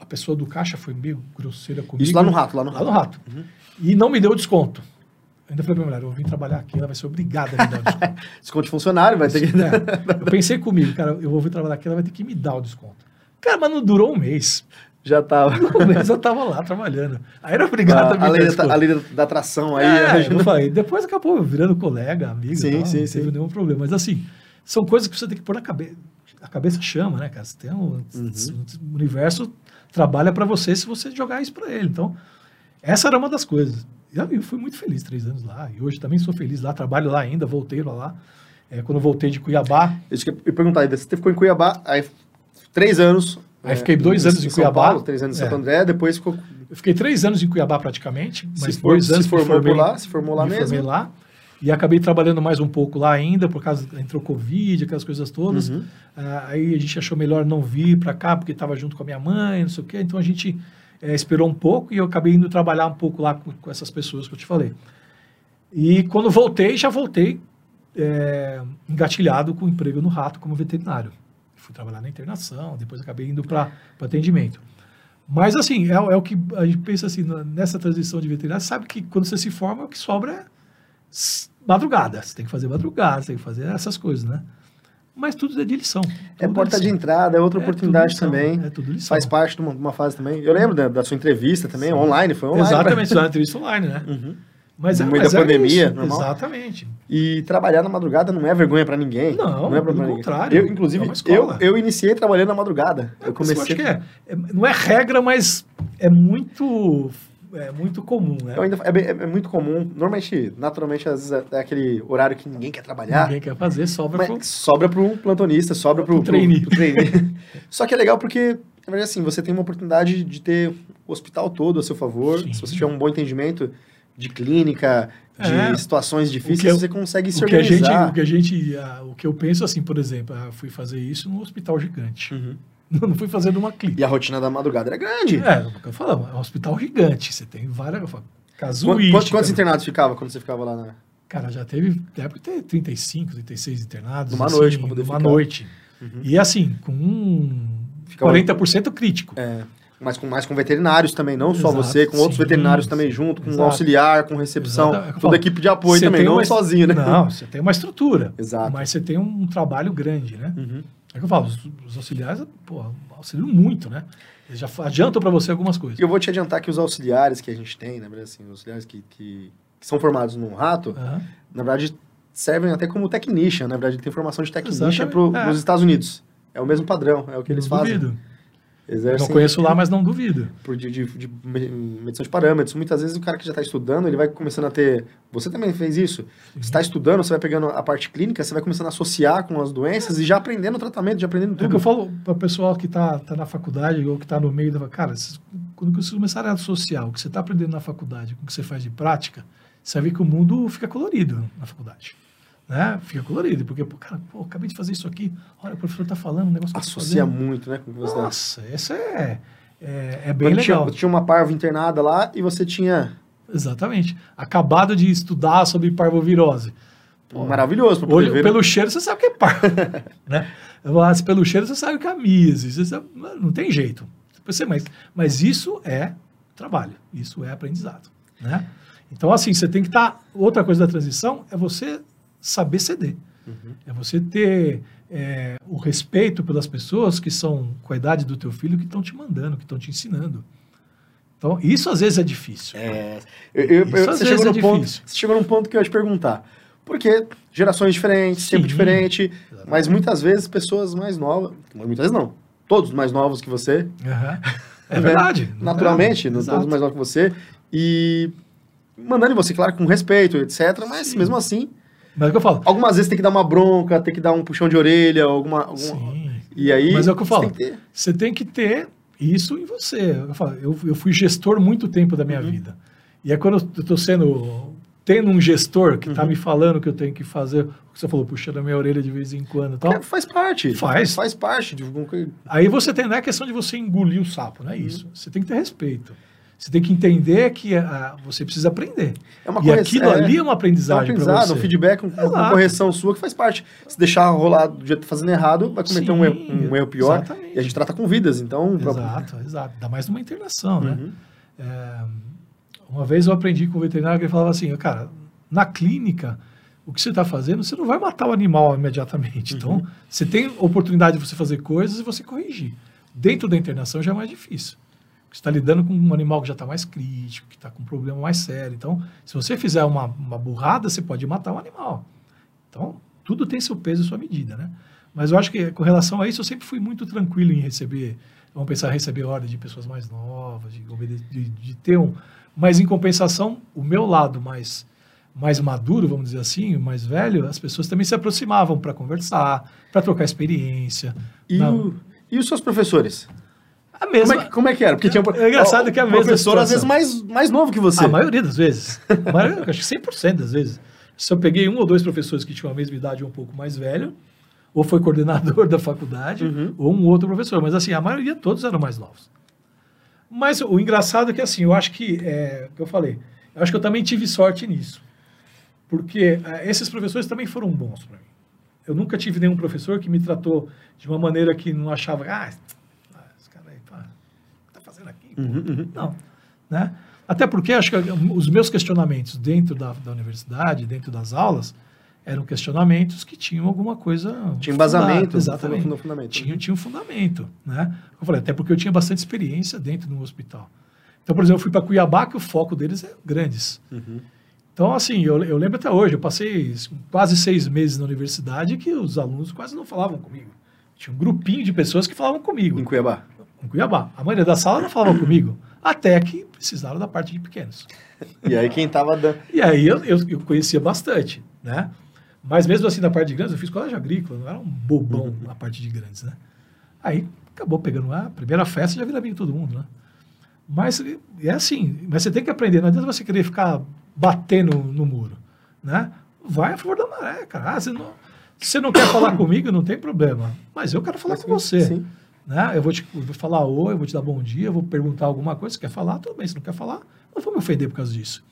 a pessoa do caixa foi meio grosseira comigo. Isso lá no rato, lá no Lá rato. no rato. E não me deu desconto. Eu ainda falei pra minha mulher, eu vim trabalhar aqui, ela vai ser obrigada a me dar o desconto. Desconto de funcionário, vai ter que. É, eu pensei comigo, cara, eu vou vir trabalhar aqui, ela vai ter que me dar o desconto. Cara, mas não durou um mês. Já tava. Mês eu tava lá trabalhando. Aí era obrigado a me a, lei da, a lei da, atração aí. É, ajuda. eu falei, depois acabou virando colega, amigo. Sim, tal, sim, não sim. teve nenhum problema. Mas assim, são coisas que você tem que pôr na cabeça. A cabeça chama, né, cara? Você tem um, Uhum. O universo trabalha para você se você jogar isso para ele. Então, essa era uma das coisas. Eu, eu fui muito feliz três anos lá. E hoje também sou feliz lá, trabalho lá ainda, voltei lá. É, quando voltei de Cuiabá, eu ia perguntar ainda. Você ficou em Cuiabá, aí três anos. Aí é, fiquei dois anos em Cuiabá. Paulo, três anos em É. Santo André, depois ficou. eu fiquei três anos em Cuiabá praticamente, mas se, for, dois anos se formou formei- por lá, se formou lá me formei mesmo. lá. E acabei trabalhando mais um pouco lá ainda, por causa entrou Covid, aquelas coisas todas. Uhum. Ah, aí a gente achou melhor não vir para cá, porque estava junto com a minha mãe, não sei o quê. Então a gente eh, esperou um pouco e eu acabei indo trabalhar um pouco lá com, com essas pessoas que eu te falei. E quando voltei, já voltei eh, engatilhado com emprego no Rato como veterinário. Fui trabalhar na internação, depois acabei indo para atendimento. Mas assim, é, é o que a gente pensa assim, nessa transição de veterinário, sabe que quando você se forma, o que sobra é madrugada. Você tem que fazer madrugada, você tem que fazer essas coisas, né? Mas tudo é de lição. É tudo porta de lição. entrada, é outra É oportunidade lição, também. É tudo lição. Faz parte de uma, de uma fase também. Eu lembro da, da sua entrevista também, Sim. online, foi online. Exatamente, isso é uma entrevista online, né? Uhum. Mas No é, meio mas da é pandemia, isso, normal. Exatamente. E trabalhar na madrugada não é vergonha pra ninguém. Não, é pelo contrário, Eu, inclusive, é eu, eu iniciei trabalhando na madrugada. Eu Eu comecei. acho que é, é- não é regra, mas é muito, é muito comum, né? Eu ainda, é, bem- é muito comum. Normalmente, naturalmente, às vezes é aquele horário que ninguém quer trabalhar. Ninguém quer fazer, sobra Mas pro- sobra para um plantonista, sobra para o trainee. Só que é legal porque, na verdade, assim, você tem uma oportunidade de ter o hospital todo a seu favor. Sim. Se você tiver um bom entendimento de clínica, de É. situações difíceis, eu- você consegue se o que a gente, organizar. o que a gente, ah, o que eu penso assim, por exemplo, ah, fui fazer isso num hospital gigante. Uhum. Não fui fazer numa clínica. E a rotina da madrugada era grande. É, o que eu falo, é um hospital gigante. Você tem várias falo, Quantos, casuística. quantos, quantos internados ficava quando você ficava lá na... Cara, já teve, deve ter 35, 36 internados. Numa assim, noite, pra poder numa ficar. noite. Uhum. E assim, com um Ficava- 40% crítico. É, mas com, mais com veterinários também, não só Exato, você, com outros sim, veterinários também sim, junto, com exato. auxiliar, com recepção, Exato, toda falo. a equipe de apoio também, não uma- sozinho, né? Não, você tem uma estrutura. Exato. Mas você tem um trabalho grande, né? Uhum. É que eu falo, os, os auxiliares, auxiliam muito, né? Eles já adiantam para você algumas coisas. Eu vou te adiantar que os auxiliares que a gente tem, na verdade, assim, os auxiliares que, que, que são formados no rato, Aham. na verdade, servem até como technician, na verdade, tem formação de technician para é. os Estados Unidos. É o mesmo padrão, é o que eles fazem. duvido. Exercem não conheço lá, mas não duvido. por de, de, de me- medição de parâmetros. Muitas vezes o cara que já está estudando, ele vai começando a ter... Você também fez isso. Você está estudando, você vai pegando a parte clínica, você vai começando a associar com as doenças e já aprendendo o tratamento, já aprendendo É o que tudo. eu falo para o pessoal que está tá na faculdade ou que está no meio da cara, quando vocês começarem a associar o que você está aprendendo na faculdade com o que você faz de prática, você vai ver que o mundo fica colorido na faculdade. Né? Fica colorido, porque, pô, cara, pô, acabei de fazer isso aqui, olha, o professor está falando, um negócio que eu tô Associa muito, né? Com você dá. Nossa, isso é, é, é bem Quando legal. Tinha, tinha uma parva internada lá e você tinha... Exatamente. Acabado de estudar sobre parvovirose. Pô, Maravilhoso poder Olho, ver. pelo cheiro você sabe o que é parvo. né? Mas pelo cheiro você sabe o que é mise. Você sabe- não tem jeito. Você- Mas, mas isso é trabalho, isso é aprendizado. Né? Então, assim, você tem que estar. outra coisa da transição é você saber ceder. Uhum. É você ter é, o respeito pelas pessoas que são com a idade do teu filho que estão te mandando, que estão te ensinando. Então, isso às vezes é difícil. É, eu, eu- Isso eu- às você, vezes é no ponto, difícil. você chegou num ponto que eu ia te perguntar. Porque gerações diferentes, tempo diferente, exatamente. mas muitas vezes pessoas mais novas, muitas vezes não, todos mais novos que você, Aham. É né? verdade. naturalmente, É, todos mais novos que você, e mandando em você, claro, com respeito, etc, mas Sim. mesmo assim, Mas é o que eu falo. algumas vezes tem que dar uma bronca, tem que dar um puxão de orelha, alguma... alguma Sim. e aí... Mas é o que eu você falo. tem que ter- Você tem que ter isso em você. Eu, falo, eu, eu fui gestor muito tempo da minha Uhum. vida. E é quando eu estou sendo. Tendo um gestor que está Uhum. me falando que eu tenho que fazer, o que você falou, puxando a minha orelha de vez em quando tal. É, faz parte. Faz. Faz parte. De. Aí você tem, não é questão de você engolir o sapo, Uhum. não é isso. Você tem que ter respeito. Você tem que entender que você precisa aprender. é uma e correção- aquilo é- ali é uma É um aprendizagem aprendizado, um feedback, um- uma correção sua que faz parte. Se deixar rolar do jeito tá fazendo errado, vai cometer um, erro, Sim, um erro pior. exatamente. E a gente trata com vidas, então... Exato, exato. Ainda mais numa internação, né? Uhum. É, uma vez eu aprendi com o veterinário que ele falava assim, cara, na clínica, o que você está fazendo, você não vai matar o animal imediatamente. Então, Uhum. você tem oportunidade de você fazer coisas e você corrigir. Dentro da internação já é mais difícil. Você está lidando com um animal que já está mais crítico, que está com um problema mais sério. Então, se você fizer uma, uma burrada, você pode matar o animal. Então, tudo tem seu peso e sua medida, né? Mas eu acho que com relação a isso, eu sempre fui muito tranquilo em receber, vamos pensar, receber ordem de pessoas mais novas, de, de, de ter um... Mas, em compensação, o meu lado mais, mais maduro, vamos dizer assim, mais velho, as pessoas também se aproximavam para conversar, para trocar experiência. E, o- e os seus professores? A mesma, Como é, que- como é que era? Porque tinha É engraçado que a mesma professor, às vezes, mais, mais novo que você. A maioria das vezes. Maioria, acho que 100% das vezes. Se eu peguei um ou dois professores que tinham a mesma idade ou um pouco mais velho, ou foi coordenador da faculdade, Uhum. ou um outro professor. Mas assim, a maioria todos eram mais novos. Mas o engraçado é que assim, eu acho que, é, que eu falei, eu acho que eu também tive sorte nisso. Porque é, esses professores também foram bons para mim. Eu nunca tive nenhum professor que me tratou de uma maneira que não achava, ah, esse cara aí, pá, o que tá fazendo aqui? pô?" Uhum, uhum. Não. Né? Até porque acho que os meus questionamentos dentro da, da universidade, dentro das aulas, eram questionamentos que tinham alguma coisa. Tinha embasamento, Exatamente. funda- fundamento. Tinha, tinha um fundamento. Né? Eu falei, até porque eu tinha bastante experiência dentro do hospital. Então, por exemplo, eu fui para Cuiabá, que o foco deles é grandes. Uhum. Então, assim, eu, eu lembro até hoje, eu passei quase seis meses na universidade que os alunos quase não falavam comigo. Tinha um grupinho de pessoas que falavam comigo. Em Cuiabá? Em Cuiabá. A maioria da sala não falava comigo, até que precisaram da parte de pequenos. E aí quem tava dando... E aí eu, eu, eu conhecia bastante, né? Mas mesmo assim, na parte de grandes, eu fiz colégio agrícola, não era um bobão Uhum. na parte de grandes, né? Aí acabou pegando a primeira festa, já vira amigo todo mundo, né? Mas é assim, mas você tem que aprender, não adianta você querer ficar batendo no muro, né? Vai a favor da maré, cara. Ah, você não, se você não quer falar comigo, não tem problema. Mas eu quero falar com você. Sim. Né? Eu vou te eu vou falar oi, eu vou te dar bom dia, eu vou perguntar alguma coisa, você quer falar? Tudo bem, se não quer falar, não vou me ofender por causa disso.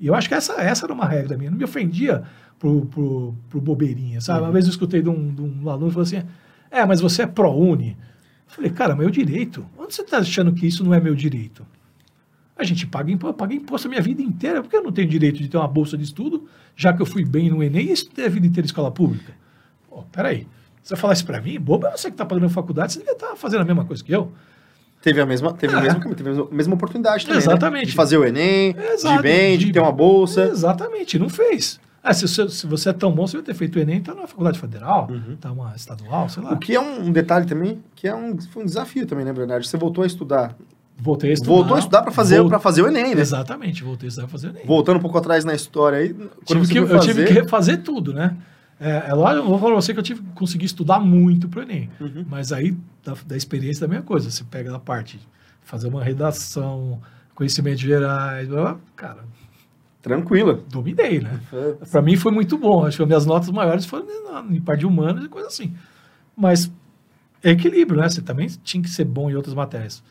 E eu acho que essa, essa era uma regra minha. Eu não me ofendia pro, pro, pro bobeirinha, sabe? Uma vez eu escutei de um, de um aluno que falou assim: É, mas você é pró-uni. Eu falei, cara, meu direito. Onde você está achando que isso não é meu direito? A gente paga imposto, eu paguei imposto a minha vida inteira, porque eu não tenho direito de ter uma bolsa de estudo, já que eu fui bem no Enem e estudei a vida inteira em escola pública. Pô, peraí. Você vai falar isso pra mim? Bobo é você que está pagando faculdade, você devia estar fazendo a mesma coisa que eu. Teve a mesma, teve É. o mesmo teve a mesma- oportunidade também, né? Exatamente. De fazer o Enem, Exato, de bem, de, de- ter uma bolsa. Exatamente, não fez. Ah, se, você- se você é tão bom, você vai ter feito o Enem, tá numa faculdade federal, tá uma estadual, sei lá. O que é um, um detalhe também, que é um, foi um desafio também, né, Bernardo? Você voltou a estudar. Voltei a estudar. Voltou a estudar para fazer, Vol- pra fazer o Enem, né? Exatamente, voltei a estudar para fazer o Enem. Voltando um pouco atrás na história aí, quando Tive você que, foi eu fazer... tive que refazer tudo, né? É, é lógico, eu vou falar pra você que eu tive que conseguir estudar muito pro Enem. Uhum. Mas aí, da, da experiência, da mesma coisa. Você pega da parte de fazer uma redação, conhecimentos gerais, blá, blá, cara, Tranquila. dominei, né? É, Para mim foi muito bom. Acho que as minhas notas maiores foram na- em parte de humanos e coisa assim. Mas é equilíbrio, né? Você também tinha que ser bom em outras matérias.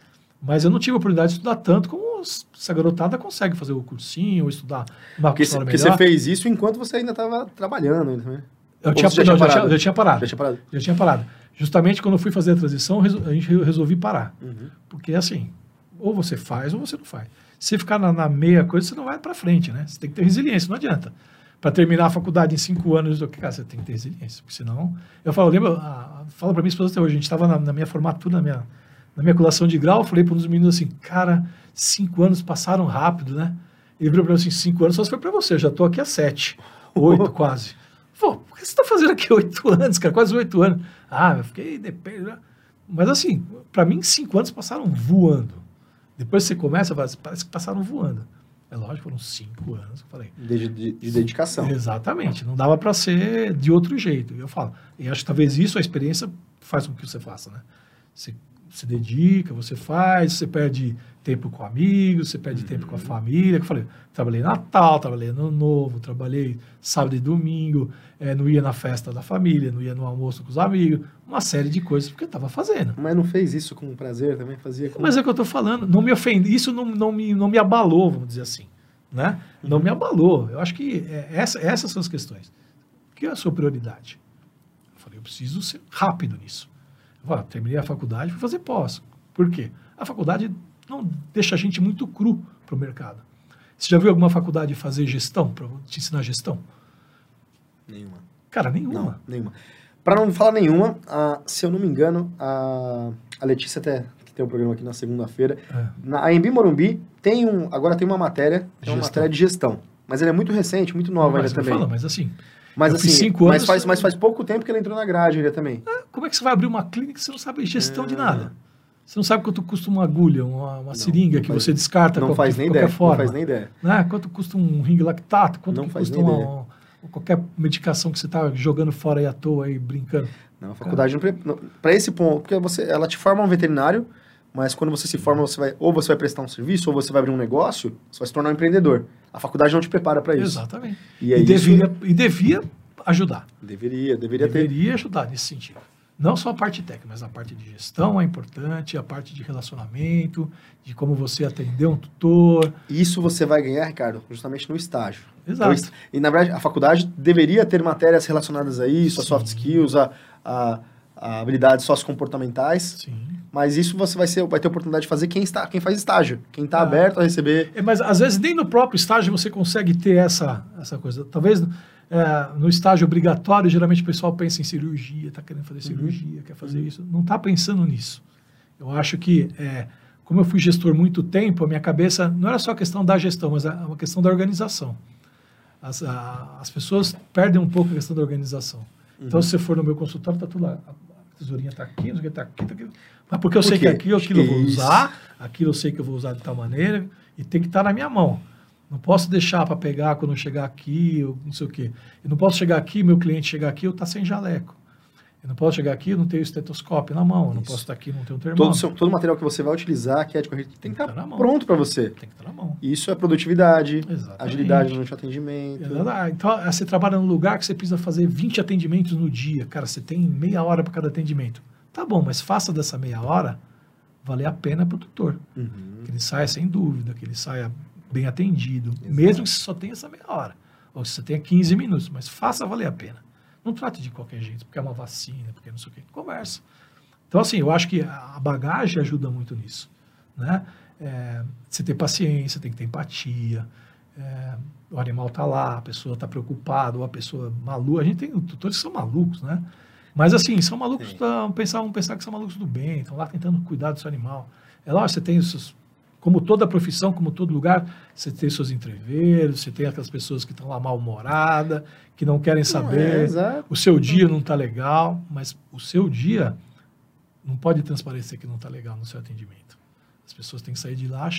Mas eu não tive a oportunidade de estudar tanto como essa garotada consegue fazer o cursinho, ou estudar uma Porque, porque você fez isso enquanto você ainda estava trabalhando. né? Eu tinha, não, tinha parado? já tinha parado. Já tinha parado? Já tinha parado. Justamente quando eu fui fazer a transição, a gente re- resolvi parar. Uhum. Porque assim, ou você faz ou você não faz. Se ficar na, na meia coisa, você não vai para frente, né? Você tem que ter resiliência, não adianta. Para terminar a faculdade em cinco anos, que, cara, você tem que ter resiliência. Porque senão. Eu falo, lembra, a- fala para minha esposa até hoje, a gente estava na, na minha formatura, na minha, na minha colação de grau, eu falei para um dos meninos assim, cara, cinco anos passaram rápido, né? Ele virou para mim assim, cinco anos só se foi para você, eu já estou aqui há sete, oito quase. Pô, por que você está fazendo aqui oito anos, cara? Quase oito anos. Ah, eu fiquei, depende, né? Mas assim, para mim, cinco anos passaram voando. Depois que você começa, parece que passaram voando. É lógico, foram cinco anos. Eu falei, De, de- de dedicação. Exatamente. Não dava para ser de outro jeito. Eu falo. E acho que talvez isso, a experiência, faz com que você faça, né? Você se dedica, você faz, você perde tempo com amigos, você perde tempo com a família. que Eu falei, trabalhei Natal, trabalhei Ano Novo, trabalhei sábado e domingo, eh, não ia na festa da família, não ia no almoço com os amigos, uma série de coisas porque eu estava fazendo. Mas não fez isso com prazer também? Fazia com... Mas é o que eu estou falando, não me ofendi, isso não, não, me, não me abalou, vamos dizer assim. Né? Não me abalou. Eu acho que é, essa, essas são as questões. O que é a sua prioridade? Eu falei, eu preciso ser rápido nisso. Ah, terminei a faculdade, fui fazer pós. Por quê? A faculdade não deixa a gente muito cru para o mercado. Você já viu alguma faculdade fazer gestão, para te ensinar gestão? Nenhuma. Cara, nenhuma. Não, nenhuma. Pra não falar nenhuma, a- se eu não me engano, a, a Letícia até, que tem um programa aqui na segunda-feira, É. na a Embi Morumbi tem um, agora tem uma matéria, tem uma matéria de gestão. Mas ela é muito recente, muito nova mas, ainda também. falo, mas assim, mas eu assim, cinco mas anos- faz, mas faz pouco tempo que ela entrou na grade ainda também. como é que você vai abrir uma clínica se você não sabe gestão de É. nada? Você não sabe quanto custa uma agulha, uma, uma seringa não que faz- você descarta não qual- faz de nem qualquer ideia, forma. não faz nem ideia. né? Quanto custa um ring lactato? Quanto Não faz custa nem uma, ideia. qualquer medicação que você está jogando fora aí à toa aí brincando? Não, a faculdade não, pre- não para esse ponto, porque você, ela te forma um veterinário, mas quando você se forma, você vai ou você vai prestar um serviço ou você vai abrir um negócio, você vai se tornar um empreendedor. A faculdade não te prepara para isso. Exatamente. E E, é isso- devia, e devia ajudar. Deveria, deveria ter. Deveria ajudar nesse sentido. Não só a parte técnica, mas a parte de gestão é importante, a parte de relacionamento, de como você atender um tutor. Isso você vai ganhar, Ricardo, justamente no estágio. Exato. Então, E na verdade, a faculdade deveria ter matérias relacionadas a isso, a Sim. soft skills, a, a, a habilidades sociocomportamentais, Sim. Mas isso você vai, ser, vai ter oportunidade de fazer quem, está, quem faz estágio, quem está Ah. aberto a receber. É, mas às vezes nem no próprio estágio você consegue ter essa, essa coisa. Talvez é, no estágio obrigatório, geralmente o pessoal pensa em cirurgia, está querendo fazer cirurgia, quer fazer isso. Não está pensando nisso. Eu acho que, é, como eu fui gestor muito tempo, a minha cabeça não era só a questão da gestão, mas a, uma questão da organização. as, a, as pessoas perdem um pouco a questão da organização. Então, se você for no meu consultório, tá tudo lá. A tesourinha tá aqui, não sei o que tá aqui, tá aqui. Mas porque eu Por sei quê? que aquilo, aquilo eu vou usar, aquilo eu sei que eu vou usar de tal maneira, e tem que estar na minha mão. Não posso deixar para pegar quando eu chegar aqui, ou não sei o quê. Eu não posso chegar aqui, meu cliente chegar aqui, eu tá sem jaleco. Eu não posso chegar aqui, não tenho estetoscópio na mão. Eu não posso estar aqui, não tenho Todo, termômetro. seu- todo material que você vai utilizar, que é de corrida, tem que Tá estar na mão. pronto para você. Tem que estar na mão. Isso é produtividade, Exatamente. agilidade no atendimento. Ah, Então, ah, você trabalha num lugar que você precisa fazer 20 atendimentos no dia. Cara, você tem meia hora para cada atendimento. Tá bom, mas faça dessa meia hora valer a pena para o doutor. Uhum. Que ele saia sem dúvida, que ele saia bem atendido. Mesmo que você só tenha essa meia hora. Ou que você tenha 15 minutos, mas faça valer a pena. Não trate de qualquer jeito, porque é uma vacina, porque não sei o quê. Conversa. Então, assim, eu acho que a bagagem ajuda muito nisso. Né? É, você ter paciência, tem que ter empatia. É, o animal está lá, a pessoa está preocupada, ou a pessoa maluca. A gente tem tutores que são malucos, né? Mas, assim, são malucos, da, pensar, pensar que são malucos do bem, estão lá tentando cuidar do seu animal. É lógico, você tem os seus, como toda profissão, como todo lugar, você tem seus entreveiros, você tem aquelas pessoas que estão lá mal-humoradas, que não querem é, saber, exato. o seu dia não está legal, mas o seu dia não pode transparecer que não está legal no seu atendimento. As pessoas têm que sair de lá.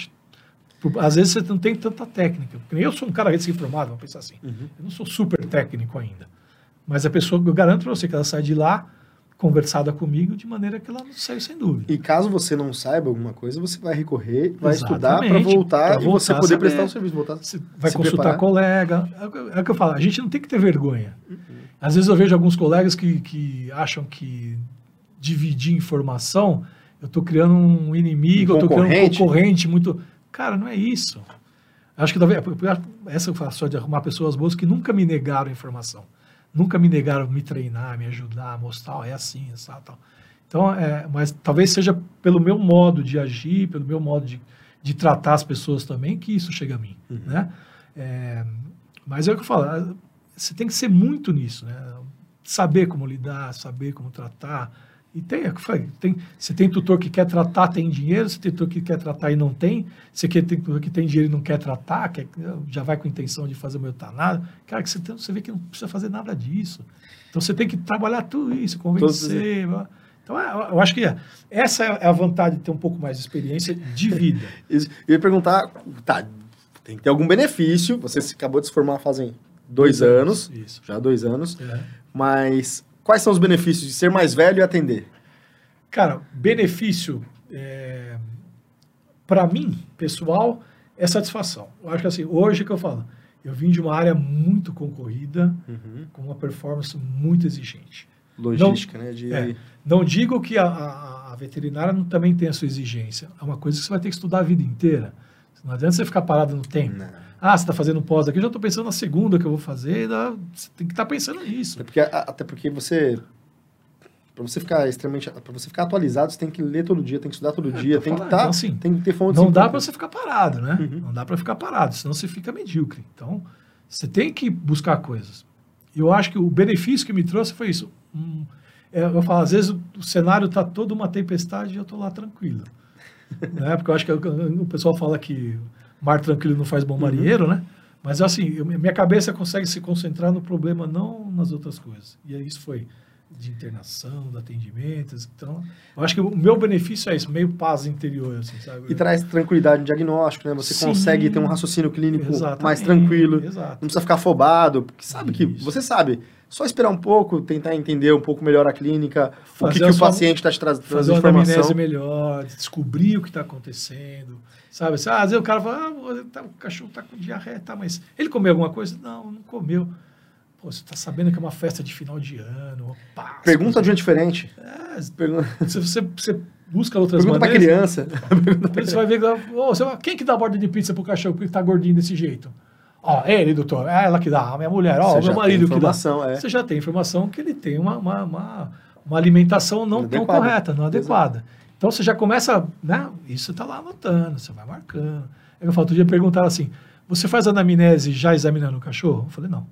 Às vezes você não tem tanta técnica. Porque eu sou um cara recém-formado, vamos pensar assim. Uhum. Eu não sou super técnico ainda. Mas a pessoa, eu garanto para você que ela sai de lá conversada comigo de maneira que ela não saiu sem dúvida. E caso você não saiba alguma coisa, você vai recorrer, vai Exatamente, estudar para voltar pra e você voltar poder saber. prestar o serviço, voltar. Você vai se consultar preparar. colega. É o que- é o que eu falo, a gente não tem que ter vergonha. Uhum. Às vezes eu vejo alguns colegas que, que acham que dividir informação, eu estou criando um inimigo, Um eu estou criando um concorrente. concorrente muito. Cara, não é isso. Acho que talvez essa eu faço de arrumar pessoas boas que nunca me negaram informação. Nunca me negaram me treinar, me ajudar, mostrar, ó, é assim, essa, tal. Então, é, mas talvez seja pelo meu modo de agir, pelo meu modo de, de tratar as pessoas também, que isso chega a mim, Uhum. né? É, mas é o que eu falo, ah, você tem que ser muito nisso, né? Saber como lidar, saber como tratar. E tem, é tem, você tem tutor que quer tratar, tem dinheiro, você tem tutor que quer tratar e não tem, você quer, tem tutor que tem dinheiro e não quer tratar, quer, já vai com intenção de fazer o meu eutanado. Cara, que você, tem- você vê que não precisa fazer nada disso. Então você tem que trabalhar tudo isso, convencer. Então é, eu acho que essa é a vantagem de ter um pouco mais de experiência de vida. Eu ia perguntar, tá, tem que ter algum benefício. Você se acabou de se formar fazem dois anos, Isso. já dois anos, É. mas quais são os benefícios de ser mais velho e atender? Cara, benefício é, para mim, pessoal, é satisfação. Eu acho que assim, hoje que eu falo, eu vim de uma área muito concorrida, com uma performance muito exigente. Logística, né? De... É, não digo que a, a- a veterinária não, também tem a sua exigência. É uma coisa que você vai ter que estudar a vida inteira. Não adianta você ficar parado no tempo. Não. Ah, você está fazendo pós aqui, eu já estou pensando na segunda que eu vou fazer. dá- Você tem que estar pensando nisso. Até porque, até porque você. Pra você ficar extremamente. Pra você ficar atualizado, você tem que ler todo dia, tem que estudar todo dia, tô tem que tá, então, assim, tem que ter fontes. Não dá para você ficar parado, né? Uhum. Não dá para ficar parado, senão você fica medíocre. Então, você tem que buscar coisas. E eu acho que o benefício que me trouxe foi isso. Hum, é, eu falo, às vezes o, o cenário está todo uma tempestade e eu estou lá tranquilo. né? Porque eu acho que o, o pessoal fala que mar tranquilo não faz bom Uhum. marinheiro, né? Mas assim, eu- minha cabeça consegue se concentrar no problema, não nas outras coisas. E isso foi de internação, de atendimentos. Então, eu acho que o meu benefício é isso, meio paz interior, assim, sabe? E traz tranquilidade no diagnóstico, né? Você Sim. consegue ter um raciocínio clínico mais tranquilo. Exato. Não precisa ficar afobado, porque sabe que. Isso. Você sabe. Só esperar um pouco, tentar entender um pouco melhor a clínica, o Fazer que, que a o paciente está te trazendo Fazer uma informação. anamnese melhor, descobrir o que está acontecendo. Sabe? Ah, às vezes o cara fala, ah, o cachorro está com diarreia, tá, mas ele comeu alguma coisa? Não, não comeu. Pô, você está sabendo que é uma festa de final de ano. Pergunta de um diferente. É, Pergunta, se você, você busca outras pergunta pra maneiras, criança. você vai ver, oh, você quem que dá borda de pizza pro cachorro que está gordinho desse jeito? Ó, ele, doutor, é ela que dá, a minha mulher, ó, Você o já meu marido que dá. é. Você já tem informação que ele tem uma, uma, uma, uma alimentação não tão correta, não adequada. Então você já começa, né? Isso está lá anotando, você vai marcando. Eu falo, outro dia perguntaram assim: você faz anamnese já examinando o cachorro? Eu falei, não.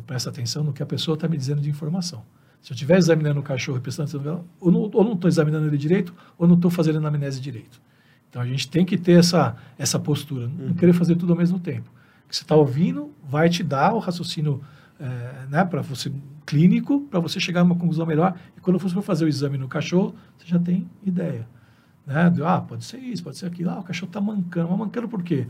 Eu presto atenção no que a pessoa está me dizendo de informação. Se eu estiver examinando o cachorro e prestando atenção, ou não ou não estou examinando ele direito, ou não estou fazendo anamnese direito. Então a gente tem que ter essa, essa postura, não querer fazer tudo ao mesmo tempo. que você está ouvindo vai te dar o raciocínio é, né, para você clínico, para você chegar a uma conclusão melhor. E quando você for fazer o exame no cachorro, você já tem ideia. Né? Ah, pode ser isso, pode ser aquilo. Ah, o cachorro está mancando. Mas mancando por quê?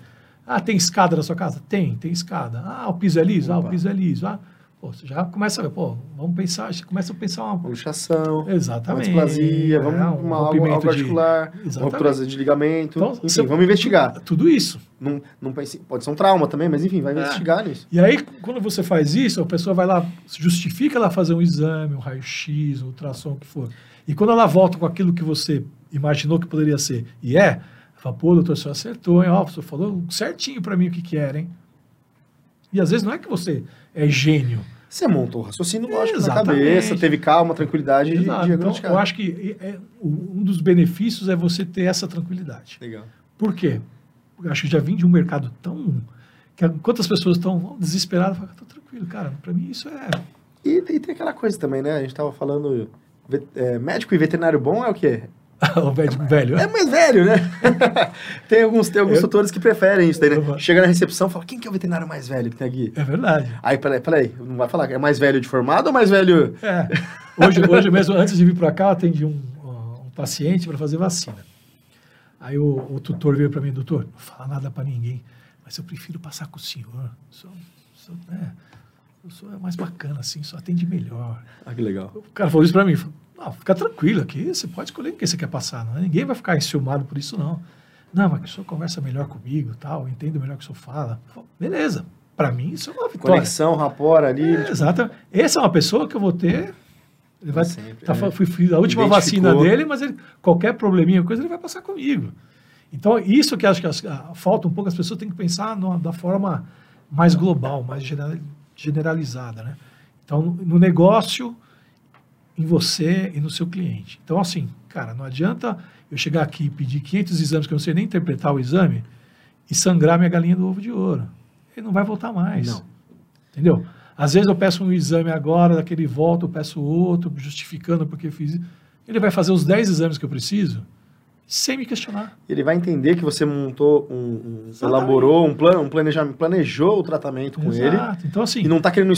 Ah, tem escada na sua casa? Tem, tem escada. Ah, o piso é liso? Opa. Ah, o piso é liso. Ah, Pô, você já começa a ver, pô, vamos pensar, você começa a pensar uma... Luxação, Exatamente. uma displasia, vamos é, um uma, algo, algo articular, de... uma ruptura de ligamento, então, enfim, você... vamos investigar. Tudo isso. Não, não pense... Pode ser um trauma também, mas enfim, vai é. investigar nisso. E aí, quando você faz isso, a pessoa vai lá, justifica ela fazer um exame, um raio-x, um ultrassom, o que for. E quando ela volta com aquilo que você imaginou que poderia ser, e é, fala, pô, doutor, você acertou, hein? Ó, você falou certinho para mim o que que era, hein? E às vezes não é que você é gênio. Você montou o raciocínio lógico Exatamente. na cabeça, teve calma, tranquilidade Exato. de então, Eu acho que é, um dos benefícios é você ter essa tranquilidade. Legal. Por quê? Eu acho que já vim de um mercado tão... Que quantas pessoas estão desesperadas, falam, tô tranquilo, cara, para mim isso é... E, e, tem aquela coisa também, né? A gente estava falando, é, médico e veterinário bom é o quê? o médico velho. É mais velho, né? tem alguns, tem alguns eu... tutores que preferem isso daí, né? Chega na recepção e fala, quem que é o veterinário mais velho que tem aqui? É verdade. Aí, peraí, peraí, não vai falar, é mais velho de formado ou mais velho... É, hoje, hoje mesmo, antes de vir para cá, eu atendi um, um paciente para fazer vacina. Aí o, o tutor veio para mim, doutor, não fala nada para ninguém, mas eu prefiro passar com o senhor. Sou, sou, né, eu sou mais bacana, assim, só atende melhor. Ah, que legal. O cara falou isso para mim, não, fica tranquilo aqui, você pode escolher o que você quer passar, não é? Ninguém vai ficar enciumado por isso, não. Não, mas que o senhor conversa melhor comigo, tal, entendo melhor o que o senhor fala. Beleza, para mim isso é uma vitória. Conexão, rapor ali. É, tipo... Exato. Essa é uma pessoa que eu vou ter... Ele vai, sempre, tá, é. fui, fui a última vacina dele, mas ele, qualquer probleminha, coisa, ele vai passar comigo. Então, isso que acho que as, a, falta um pouco, as pessoas têm que pensar no, da forma mais global, mais generalizada, né? Então, no negócio, em você e no seu cliente. Então, assim, cara, não adianta eu chegar aqui e pedir 500 exames que eu não sei nem interpretar o exame e sangrar minha galinha do ovo de ouro. Ele não vai voltar mais. Não. Entendeu? Às vezes eu peço um exame agora, daquele volta, eu peço outro, justificando porque fiz. Ele vai fazer os 10 exames que eu preciso sem me questionar. Ele vai entender que você montou, um, um elaborou um plano, um planejamento, planejou o tratamento com Exato. ele. Então, assim, e não está querendo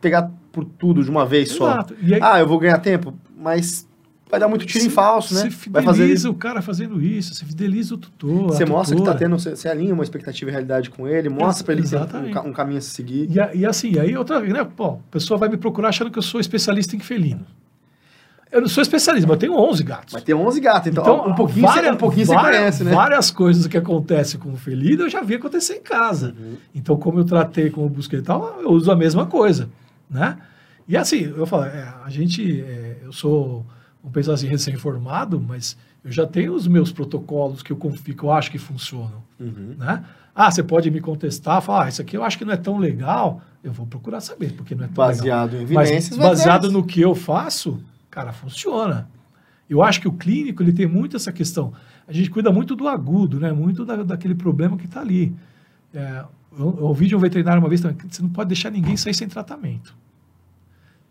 pegar por tudo de uma vez Exato. só. Aí, ah, eu vou ganhar tempo, mas vai dar muito tiro se, em falso, né? Você fideliza vai fazer... o cara fazendo isso, você fideliza o tutor. Você mostra tutora. que está tendo, você, alinha uma expectativa e realidade com ele, mostra para ele um, um, caminho a seguir. E, e assim, aí outra vez, né? Pô, a pessoa vai me procurar achando que eu sou especialista em felino. Eu não sou especialista, mas eu tenho 11 gatos. Mas tem 11 gatos, então, então um pouquinho, várias, um pouquinho várias, você conhece, né? Várias coisas que acontecem com o felino eu já vi acontecer em casa. Uhum. Então, como eu tratei, como eu busquei e tal, eu uso a mesma coisa, né? E assim, eu falo, é, a gente, é, eu sou, vamos pensar assim, recém-formado, mas eu já tenho os meus protocolos que eu que eu acho que funcionam, uhum. né? Ah, você pode me contestar, falar, ah, isso aqui eu acho que não é tão legal, eu vou procurar saber, porque não é tão baseado legal. em evidências, mas baseado no que eu faço, cara, funciona. Eu acho que o clínico ele tem muito essa questão. A gente cuida muito do agudo, né? Muito da, daquele problema que está ali. É, eu, eu ouvi de um veterinário uma vez também que você não pode deixar ninguém sair sem tratamento.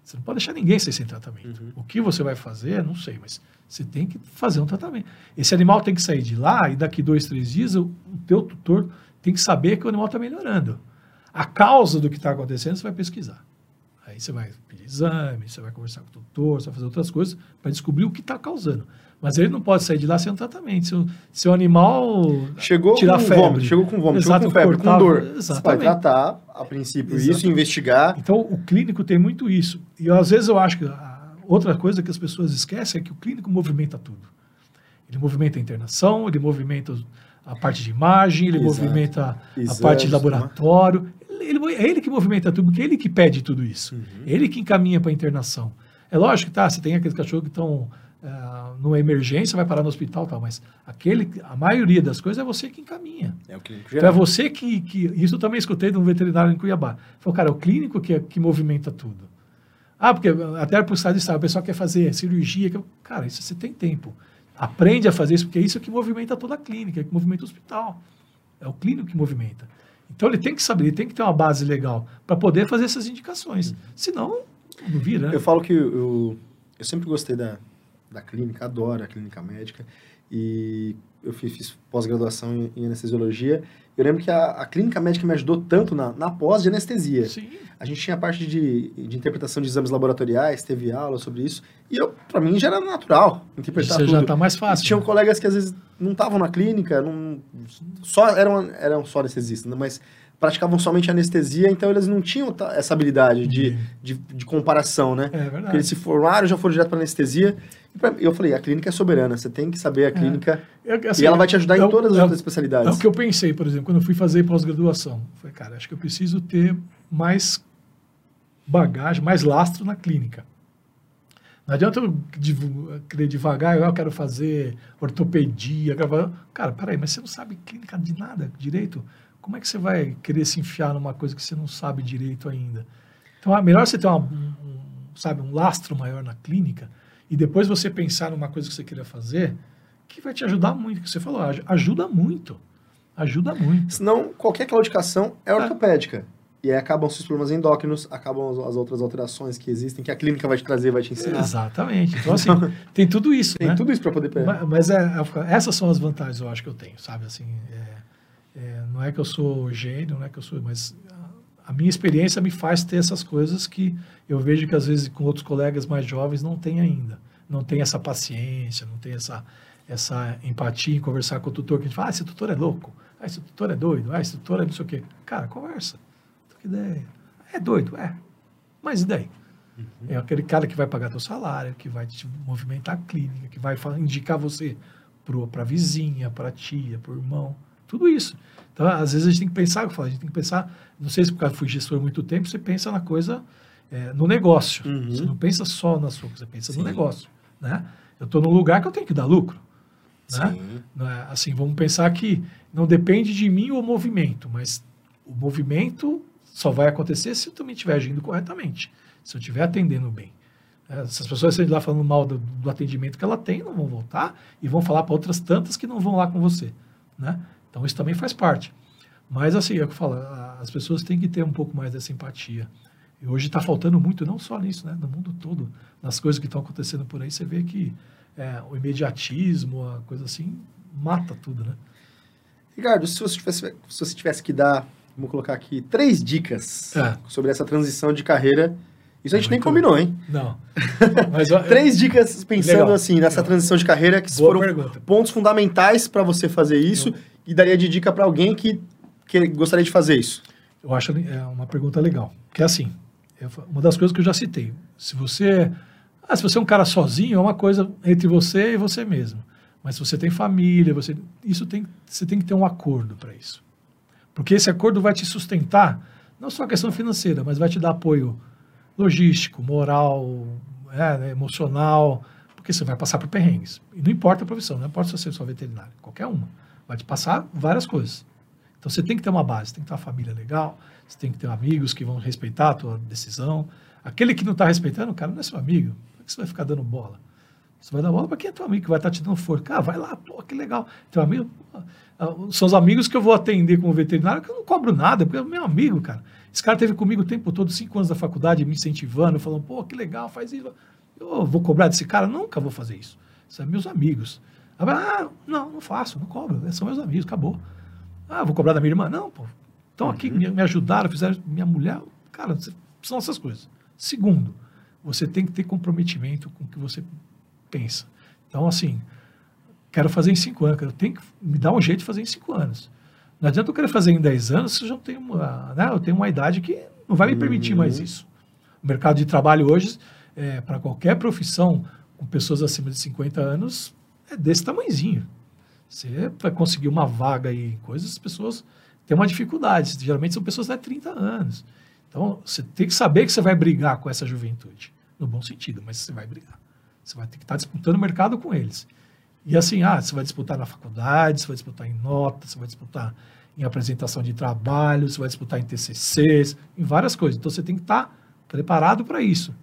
Você não pode deixar ninguém sair sem tratamento. Uhum. O que você vai fazer, não sei, mas você tem que fazer um tratamento. Esse animal tem que sair de lá e daqui dois, três dias o, o teu tutor tem que saber que o animal está melhorando. A causa do que está acontecendo você vai pesquisar. Aí você vai pedir exame, você vai conversar com o doutor, você vai fazer outras coisas para descobrir o que está causando. Mas ele não pode sair de lá sem um tratamento. Se o, se o animal chegou tirar com febre, vômito, chegou com vômito, chegou com febre, com dor, exatamente. você vai tratar, a princípio, exatamente. isso, investigar. Então, o clínico tem muito isso. E às vezes eu acho que outra coisa que as pessoas esquecem é que o clínico movimenta tudo. Ele movimenta a internação, ele movimenta a parte de imagem, ele Exato. movimenta a parte de laboratório ele, é ele que movimenta tudo, porque é ele que pede tudo isso. Uhum. É ele que encaminha para a internação. É lógico que tá, você tem aqueles cachorros que estão uh, numa emergência, vai parar no hospital tal, mas aquele, a maioria das coisas é você que encaminha. É o clínico geral. Então é você que, que. Isso eu também escutei de um veterinário em Cuiabá. Falou, cara, é o clínico que, que movimenta tudo. Ah, porque até por estado de estado, o pessoal quer fazer cirurgia. Que, cara, isso você tem tempo. Aprende a fazer isso, porque é isso que movimenta toda a clínica, é que movimenta o hospital. É o clínico que movimenta. Então ele tem que saber, ele tem que ter uma base legal para poder fazer essas indicações. Uhum. Senão, não vira. Né? Eu falo que eu, eu sempre gostei da, da clínica, adoro a clínica médica. E eu fiz, fiz pós-graduação em, em anestesiologia. Eu lembro que a, a, clínica médica me ajudou tanto na, na pós de anestesia. Sim. A gente tinha a parte de, de interpretação de exames laboratoriais, teve aula sobre isso. E eu, para mim já era natural interpretar Você tudo. já tá mais fácil. E tinham né? colegas que às vezes não estavam na clínica, não, só eram, eram só anestesistas, né? mas praticavam somente anestesia, então eles não tinham essa habilidade de, Uhum. de, de comparação, né? É Porque verdade. eles se formaram, já foram direto para anestesia. E pra- eu falei, a clínica é soberana, você tem que saber a clínica Eu- assim, e ela vai te ajudar é em o- todas as é outras É especialidades. o que eu pensei, por exemplo, quando eu fui fazer pós-graduação. Falei, cara, acho que eu preciso ter mais bagagem, mais lastro na clínica. Não adianta eu querer devagar, eu quero fazer ortopedia. quero fazer- Cara, peraí, mas você não sabe clínica de nada direito? Como é que você vai querer se enfiar numa coisa que você não sabe direito ainda? Então, é melhor você ter uma, um, sabe, um lastro maior na clínica e depois você pensar numa coisa que você queira fazer que vai te ajudar muito, que você falou, aj- ajuda muito. Ajuda muito. Senão, qualquer claudicação é ortopédica. E aí acabam os problemas endócrinos, acabam as, as outras alterações que existem, que a clínica vai te trazer, vai te ensinar. Exatamente. Então, assim, tem tudo isso, Tem né? tudo isso para poder pegar. Ma- Mas é, é- essas são as vantagens, eu acho que eu tenho, sabe? Assim, é- é, não é que eu sou gênio, não é que eu sou, mas a, minha experiência me faz ter essas coisas que eu vejo que às vezes com outros colegas mais jovens não tem ainda. Não tem essa paciência, não tem essa, essa empatia em conversar com o tutor, que a gente fala, ah, esse tutor é louco, ah, esse tutor é doido, ah, esse tutor é não sei o quê. Cara, conversa. Troca ideia. É doido, é. Mas e daí? É aquele cara que vai pagar teu salário, que vai te movimentar a clínica, que vai indicar você para a vizinha, para a tia, para o irmão, tudo isso. Então, às vezes a gente tem que pensar, eu falo, a gente tem que pensar, não sei se por causa fui gestor há muito tempo, você pensa na coisa, é, no negócio. Uhum. Você não pensa só na sua, você pensa Sim. no negócio. Né? Eu estou num lugar que eu tenho que dar lucro. Né? É? Assim, vamos pensar que não depende de mim o movimento, mas o movimento só vai acontecer se eu também estiver agindo corretamente, se eu estiver atendendo bem. É, se as pessoas de lá falando mal do, do atendimento que ela tem, não vão voltar e vão falar para outras tantas que não vão lá com você. Né? Então, isso também faz parte. Mas, assim, é o que eu falo, as pessoas têm que ter um pouco mais dessa empatia. E hoje está faltando muito, não só nisso, né? no mundo todo, nas coisas que estão acontecendo por aí, você vê que é, o imediatismo, a coisa assim, mata tudo, né? Ricardo, se você, tivesse, se você tivesse que dar, vamos colocar aqui, três dicas É. sobre essa transição de carreira, isso a gente nem Muito combinou, hein? Não. Mas, Três dicas pensando Legal. assim, nessa Legal. transição de carreira, que foram pergunta. pontos fundamentais para você fazer isso Eu- e daria de dica para alguém que, que gostaria de fazer isso. Eu acho é uma pergunta legal. Que é assim, uma das coisas que eu já citei. Se você, ah, se você é um cara sozinho, é uma coisa entre você e você mesmo. Mas se você tem família, você, isso tem, você tem que ter um acordo para isso. Porque esse acordo vai te sustentar, não só a questão financeira, mas vai te dar apoio logístico, moral, é, né, emocional, porque você vai passar por perrengues. E não importa a profissão, não importa se você é só veterinário, qualquer uma. Vai te passar várias coisas. Então você tem que ter uma base, tem que ter uma família legal, você tem que ter amigos que vão respeitar a tua decisão. Aquele que não está respeitando, cara, não é seu amigo. Por que você vai ficar dando bola? Você vai dar bola para quem é teu amigo que vai estar te dando força. Cara, vai lá, pô, que legal. Teu amigo, pô, ah, são os amigos que eu vou atender como veterinário, que eu não cobro nada, porque é meu amigo, cara. Esse cara teve comigo o tempo todo, cinco anos da faculdade, me incentivando, falando, pô, que legal, faz isso. Eu vou cobrar desse cara? Nunca vou fazer isso. São meus amigos. Ah, não, não faço, não cobro. São meus amigos, acabou. Ah, vou cobrar da minha irmã? Não, pô. Estão aqui, me, me ajudaram, fizeram minha mulher. Cara, são essas coisas. Segundo, você tem que ter comprometimento com o que você pensa. Então, assim, quero fazer em cinco anos, eu tenho que me dar um jeito de fazer em cinco anos. Não adianta eu querer fazer em dez anos se eu já tenho uma, né, eu tenho uma idade que não vai me permitir Uhum. mais isso. O mercado de trabalho hoje, é, para qualquer profissão com pessoas acima de 50 anos, é desse tamanhozinho. Você vai conseguir uma vaga aí em coisas, as pessoas têm uma dificuldade. Geralmente são pessoas de 30 anos. Então, você tem que saber que você vai brigar com essa juventude. No bom sentido, mas você vai brigar. Você vai ter que estar disputando o mercado com eles. E assim, ah, você vai disputar na faculdade, você vai disputar em nota, você vai disputar em apresentação de trabalho, você vai disputar em TCCs, em várias coisas. Então, você tem que estar preparado para isso.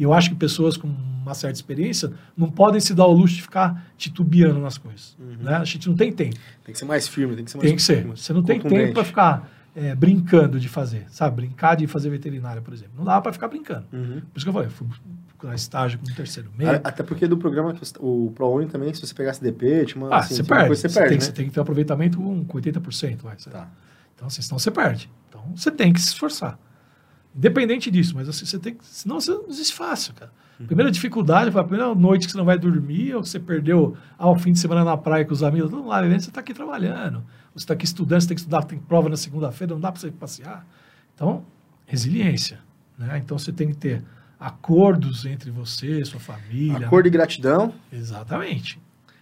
E eu acho que pessoas com uma certa experiência não podem se dar o luxo de ficar titubeando nas coisas. Né? A gente não tem tempo. Tem que ser mais firme, tem que ser mais Tem que ser. Você não tem tempo para ficar é, brincando de fazer, sabe? Brincar de fazer veterinária, por exemplo. Não dá para ficar brincando. Uhum. Por isso que eu falei, eu fui procurar estágio com o terceiro meio. Até porque do programa, o ProUni também, se você pegasse DP, tinha uma, ah, assim, você, perde. Coisa, você, você, perde. Tem, né? Você tem que ter um aproveitamento com 80%. Vai, tá. Então, assim, senão você perde. Então, você tem que se esforçar. Independente disso, mas assim, você tem que. Senão você não existe fácil, cara. Primeira dificuldade, a primeira noite que você não vai dormir, ou você perdeu ao fim de semana na praia com os amigos, não lá, você está aqui trabalhando, você está aqui estudando, você tem que estudar, tem prova na segunda-feira, não dá para você passear. Então, resiliência. Né? Então você tem que ter acordos entre você, sua família. Acordo e gratidão. Exatamente.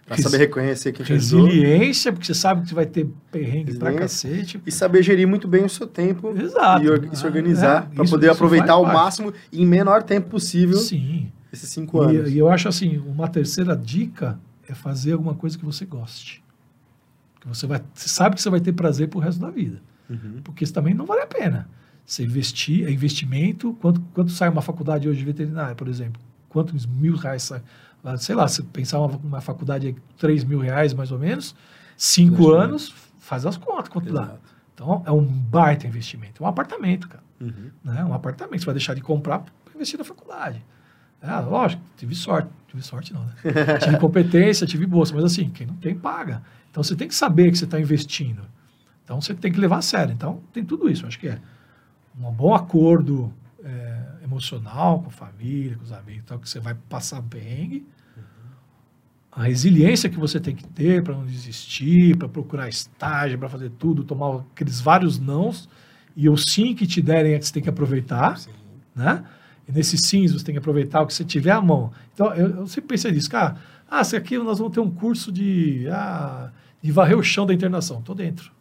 Pra saber reconhecer que Resiliência, porque você sabe que você vai ter perrengue pra cacete. E saber gerir muito bem o seu tempo. Exato. E, e se organizar é, para poder aproveitar ao máximo e em menor tempo possível. Sim. Esses cinco anos. E, e, eu acho assim, uma terceira dica é fazer alguma coisa que você goste. Que você, vai, você sabe que você vai ter prazer pro resto da vida. Uhum. Porque isso também não vale a pena. Você investir, é investimento. Quanto, quanto sai uma faculdade hoje de veterinária, por exemplo? Quantos mil reais sai? Ah, sei lá, se pensar uma, uma faculdade de 3 mil reais mais ou menos, cinco anos, faz as contas quanto Exato. dá. Então, é um baita investimento. É um apartamento, cara. Uhum. Né? Um apartamento. Você vai deixar de comprar para investir na faculdade. É, lógico, tive sorte. Tive sorte não, né? tive competência, tive bolsa. Mas assim, quem não tem, paga. Então, você tem que saber que você está investindo. Então, você tem que levar a sério. Então, tem tudo isso. Acho que é um bom acordo é, emocional com a família, com os amigos, tal, que você vai passar perrengue. A resiliência que você tem que ter para não desistir, para procurar estágio, para fazer tudo, tomar aqueles vários nãos e o sim que te derem é que você tem que aproveitar, sim. né? E nesses sims você tem que aproveitar o que você tiver à mão. Então, eu, eu sempre pensei nisso, cara, ah, se aqui nós vamos ter um curso de, ah, de varrer o chão da internação. Tô dentro.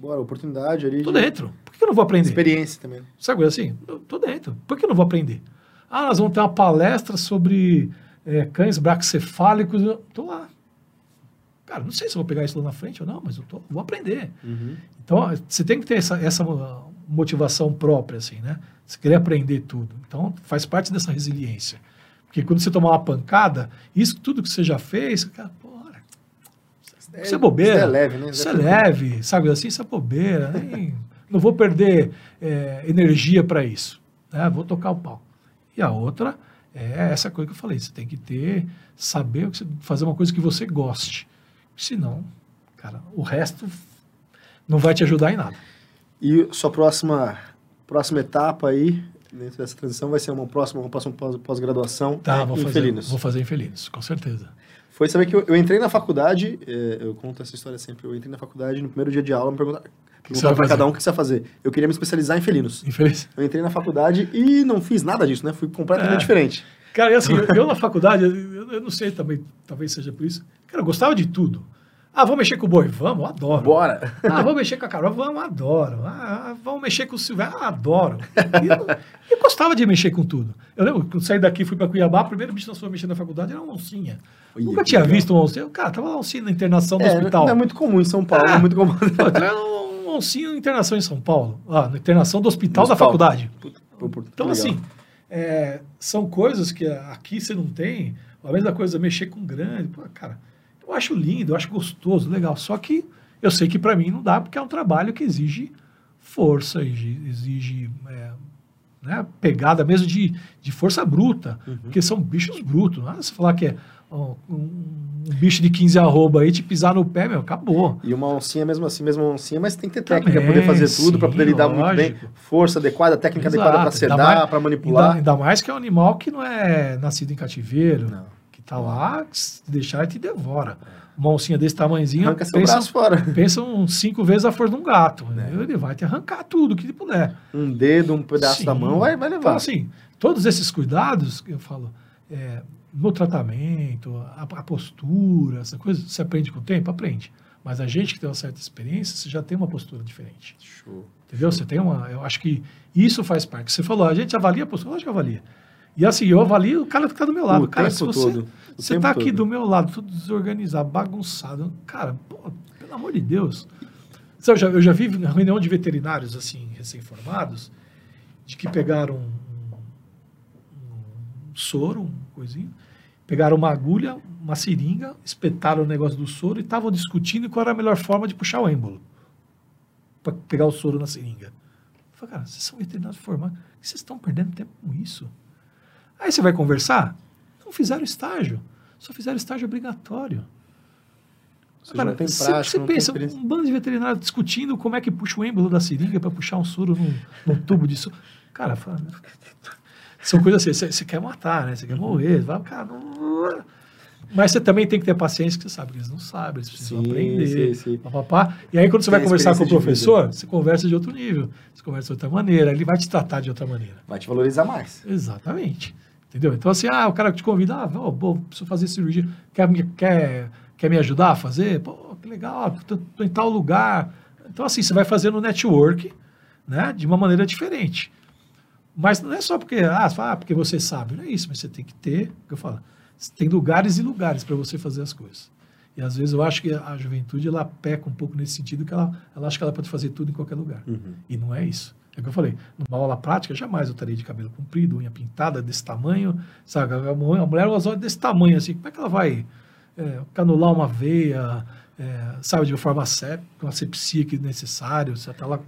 Bora, oportunidade ali. Tô de... dentro que eu não vou aprender? Experiência também. Sabe assim? Eu tô dentro. Por que eu não vou aprender? Ah, nós vamos ter uma palestra sobre é, cães braxcefálicos. Eu tô lá. Cara, não sei se eu vou pegar isso lá na frente ou não, mas eu tô, vou aprender. Uhum. Então, você tem que ter essa, essa motivação própria, assim, né? Você querer aprender tudo. Então, faz parte dessa resiliência. Porque quando você tomar uma pancada, isso tudo que você já fez, cara, porra, isso é bobeira. Isso é leve, né? Isso é leve, sabe assim? Isso é bobeira. Nem, não vou perder é, energia para isso. Né? Vou tocar o pau. E a outra é essa coisa que eu falei. Você tem que ter, saber fazer uma coisa que você goste. Senão, cara, o resto não vai te ajudar em nada. E sua próxima, próxima etapa aí, dentro dessa transição, vai ser uma próxima, uma próxima pós-graduação tá, em fazer, felinos. Vou fazer em felinos, com certeza. Foi saber que eu, eu entrei na faculdade, é, eu conto essa história sempre, eu entrei na faculdade, no primeiro dia de aula, me perguntaram, Perguntaram para cada um o que você ia fazer. Eu queria me especializar em felinos. Em felinos. Eu entrei na faculdade e não fiz nada disso, né? Fui completamente é. diferente. Cara, assim, eu na faculdade, eu, eu, não sei também, talvez seja por isso. Cara, eu gostava de tudo. Ah, vamos mexer com o boi? Vamos, adoro. Bora. Ah, vamos mexer com a Carol? Vamos, adoro. Ah, vamos mexer com o Silvério? Ah, adoro. E eu, eu, gostava de mexer com tudo. Eu lembro que eu saí daqui, fui para Cuiabá, o primeiro bicho que nós fomos mexer na faculdade era uma oncinha. Oi, Nunca tinha legal. visto uma oncinha. Cara, tava uma oncinha na internação do é, hospital. Não é muito comum em São Paulo, é, é muito comum. Pô, Monsinho internação em São Paulo. Ah, na internação do hospital da faculdade. então, assim, é, são coisas que aqui você não tem. A mesma coisa, mexer com grande. Pô, cara, eu acho lindo, eu acho gostoso, legal. Só que eu sei que para mim não dá, porque é um trabalho que exige força, exige, é, né, pegada mesmo de, de força bruta, uhum. porque são bichos brutos. Não é você falar que é um, um bicho de 15 arroba aí te pisar no pé, meu, acabou. E uma oncinha mesmo assim, mesmo uma oncinha, mas tem que ter técnica para poder fazer tudo, para poder lidar lógico. muito bem. Força adequada, técnica Exato. adequada para sedar, para manipular. Ainda, ainda, mais que é um animal que não é nascido em cativeiro, não. Tá lá, se deixar ele te devora. Uma oncinha desse tamanhozinho, Arranca seu pensa, braço fora. pensa uns cinco vezes a força de um gato. Né? Ele vai te arrancar tudo que ele puder. Um dedo, um pedaço Sim. da mão, vai, vai levar. Então, assim, todos esses cuidados, eu falo, é, no tratamento, a, a, postura, essa coisa, você aprende com o tempo? Aprende. Mas a gente que tem uma certa experiência, você já tem uma postura diferente. Show. Entendeu? Show. Você tem uma. Eu acho que isso faz parte. Você falou, a gente avalia a postura, lógico que avalia. E assim, eu avalio o cara que está do meu lado. O cara, se você, todo. você está aqui do meu lado, tudo desorganizado, bagunçado, cara, pô, pelo amor de Deus. Eu já, eu já vi reunião de veterinários, assim, recém-formados, de que pegaram um, um, um soro, um coisinho, Pegaram uma agulha, uma seringa, espetaram o negócio do soro e estavam discutindo qual era a melhor forma de puxar o êmbolo para pegar o soro na seringa. Eu falei, cara, vocês são veterinários formados, vocês estão perdendo tempo com isso. Aí você vai conversar? Não fizeram estágio. Só fizeram estágio obrigatório. Você tem você, prática, você tem pensa, experiência. um bando de veterinário discutindo como é que puxa o êmbolo da seringa para puxar um soro num, num tubo de soro. Cara, fala, são coisas assim, você, você quer matar, né? Você quer morrer. Vai, cara, não- Mas você também tem que ter paciência, que você sabe que eles não sabem, eles precisam Sim, aprender. sim, sim. papapá. E aí, quando você Tem vai conversar com o professor, vida. você conversa de outro nível. Você conversa de outra maneira, ele vai te tratar de outra maneira. Vai te valorizar mais. Exatamente. Entendeu? Então, assim, ah, o cara te convida, ah, vou, vou, preciso fazer cirurgia, quer, me- quer, quer me ajudar a fazer? Pô, que legal, ah, tô, em tal lugar. Então, assim, você vai fazendo network, né, de uma maneira diferente. Mas não é só porque, ah, fala, ah, porque você sabe, não é isso, mas você tem que ter, que eu falo, tem lugares e lugares para você fazer as coisas. E às vezes eu acho que a juventude ela peca um pouco nesse sentido que ela, ela acha que ela pode fazer tudo em qualquer lugar. E não é isso. É o que eu falei. Numa aula prática, jamais eu estaria de cabelo comprido, unha pintada desse tamanho. Sabe? A mulher, usa olhos desse tamanho, assim. Como é que ela vai é, canular uma veia, é, sabe, de uma forma sép, com a sepsia que é necessário? Você tá lá...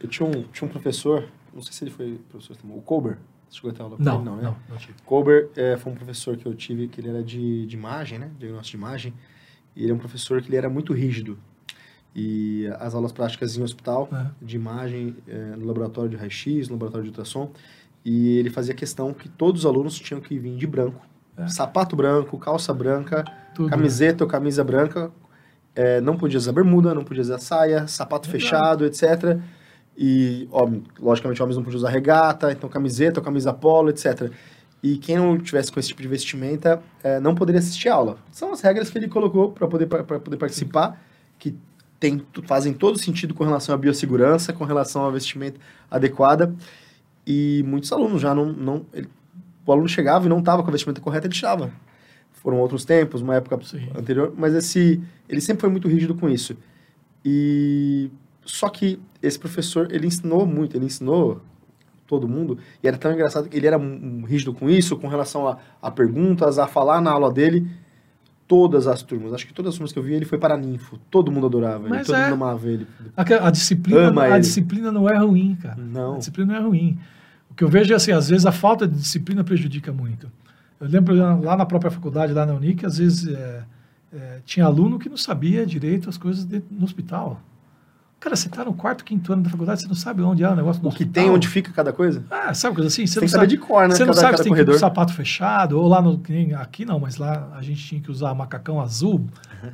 Eu tinha um, tinha um professor, não sei se ele foi professor também, o. Você chegou a ter aula Não, ele? não, né? não, não tive. Colber é, foi um professor que eu tive, que ele era de, de imagem, né? Diagnóstico de imagem. E ele é um professor que ele era muito rígido. E as aulas práticas em hospital, É. de imagem, é, no laboratório de raio-x, no laboratório de ultrassom. E ele fazia questão que todos os alunos tinham que vir de branco. É. Sapato branco, calça branca, Tudo. camiseta ou camisa branca. É, não podia usar bermuda, não podia usar saia, sapato fechado, etc. E, homem, logicamente, homens não podiam usar regata, então camiseta ou camisa polo, etc. E quem não tivesse com esse tipo de vestimenta é, não poderia assistir aula. São as regras que ele colocou para poder, pra- pra poder participar, que tem, fazem todo sentido com relação à biossegurança, com relação à vestimenta adequada. E muitos alunos já não. não ele- o aluno chegava e não estava com a vestimenta correta, ele tirava. Foram outros tempos, uma época Sim. anterior, mas esse, ele sempre foi muito rígido com isso. E só que esse professor, ele ensinou muito, ele ensinou todo mundo, e era tão engraçado que ele era um, um rígido com isso, com relação a, a perguntas, a falar na aula dele. Todas as turmas, acho que todas as turmas que eu vi, ele foi para ninfo. Todo mundo adorava ele, Mas todo é. mundo amava ele. A, a disciplina, Ama a ele. disciplina não é ruim, cara. Não. A disciplina não é ruim. O que eu vejo é assim, às vezes a falta de disciplina prejudica muito. Eu lembro lá na própria faculdade, lá na Unic, às vezes é, é, tinha aluno que não sabia direito as coisas dentro, no hospital. Cara, você está no quarto, quinto ano da faculdade, você não sabe onde é o negócio do O que hospital. tem, onde fica cada coisa? Ah, sabe coisa assim? Você tem não sabe, de cor, né? Você não cada, sabe cada se tem que ir com corredor. o sapato fechado, ou lá no. Aqui não, mas lá a gente tinha que usar macacão azul,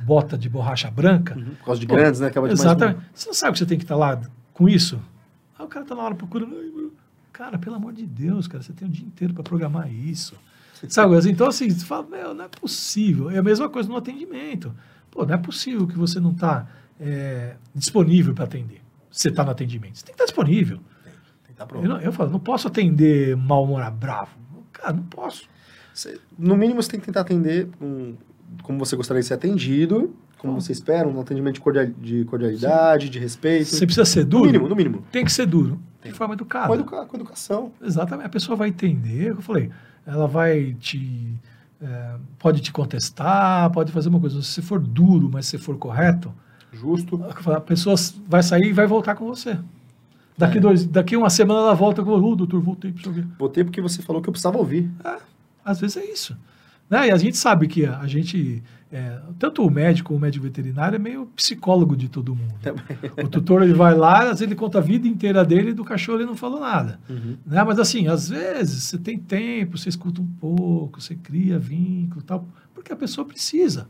bota de borracha branca. Uhum, Por causa de Pô, grandes, né? Acaba de mais Exatamente. Você não sabe que você tem que estar lá com isso? Aí o cara tá na hora procurando. Cara, pelo amor de Deus, cara, você tem o dia inteiro para programar isso. Sabe? assim, Então, assim, você fala, meu, não é possível. É a mesma coisa no atendimento. Pô, não é possível que você não está disponível para atender. Você está no atendimento. Você tem que estar disponível. Tem que estar Eu, pronto. não, eu falo, não posso atender mal-humorado, bravo. Cara, não posso. Você- no mínimo, você tem que tentar atender um- como você gostaria de ser atendido, como você espera, um atendimento de, cordial- de cordialidade, de respeito. Você precisa ser No duro? mínimo, no mínimo. Tem que ser duro. De forma educada. Com, educa- com educação. Exatamente. A pessoa vai entender, é o que eu falei, ela vai te. é, pode te contestar, pode fazer uma coisa. Se for duro, mas se for correto, Justo. a pessoa vai sair e vai voltar com você. Daqui, É. dois, daqui uma semana ela volta com o doutor, voltei para ver. Botei porque você falou que eu precisava ouvir. Às vezes é isso. Né? E a gente sabe que a gente, é, tanto o médico como o médico veterinário, é meio psicólogo de todo mundo. O tutor ele vai lá, às vezes ele conta a vida inteira dele e do cachorro ele não falou nada. Uhum. Né? Mas assim, às vezes você tem tempo, você escuta um pouco, você cria vínculo e tal, porque a pessoa precisa.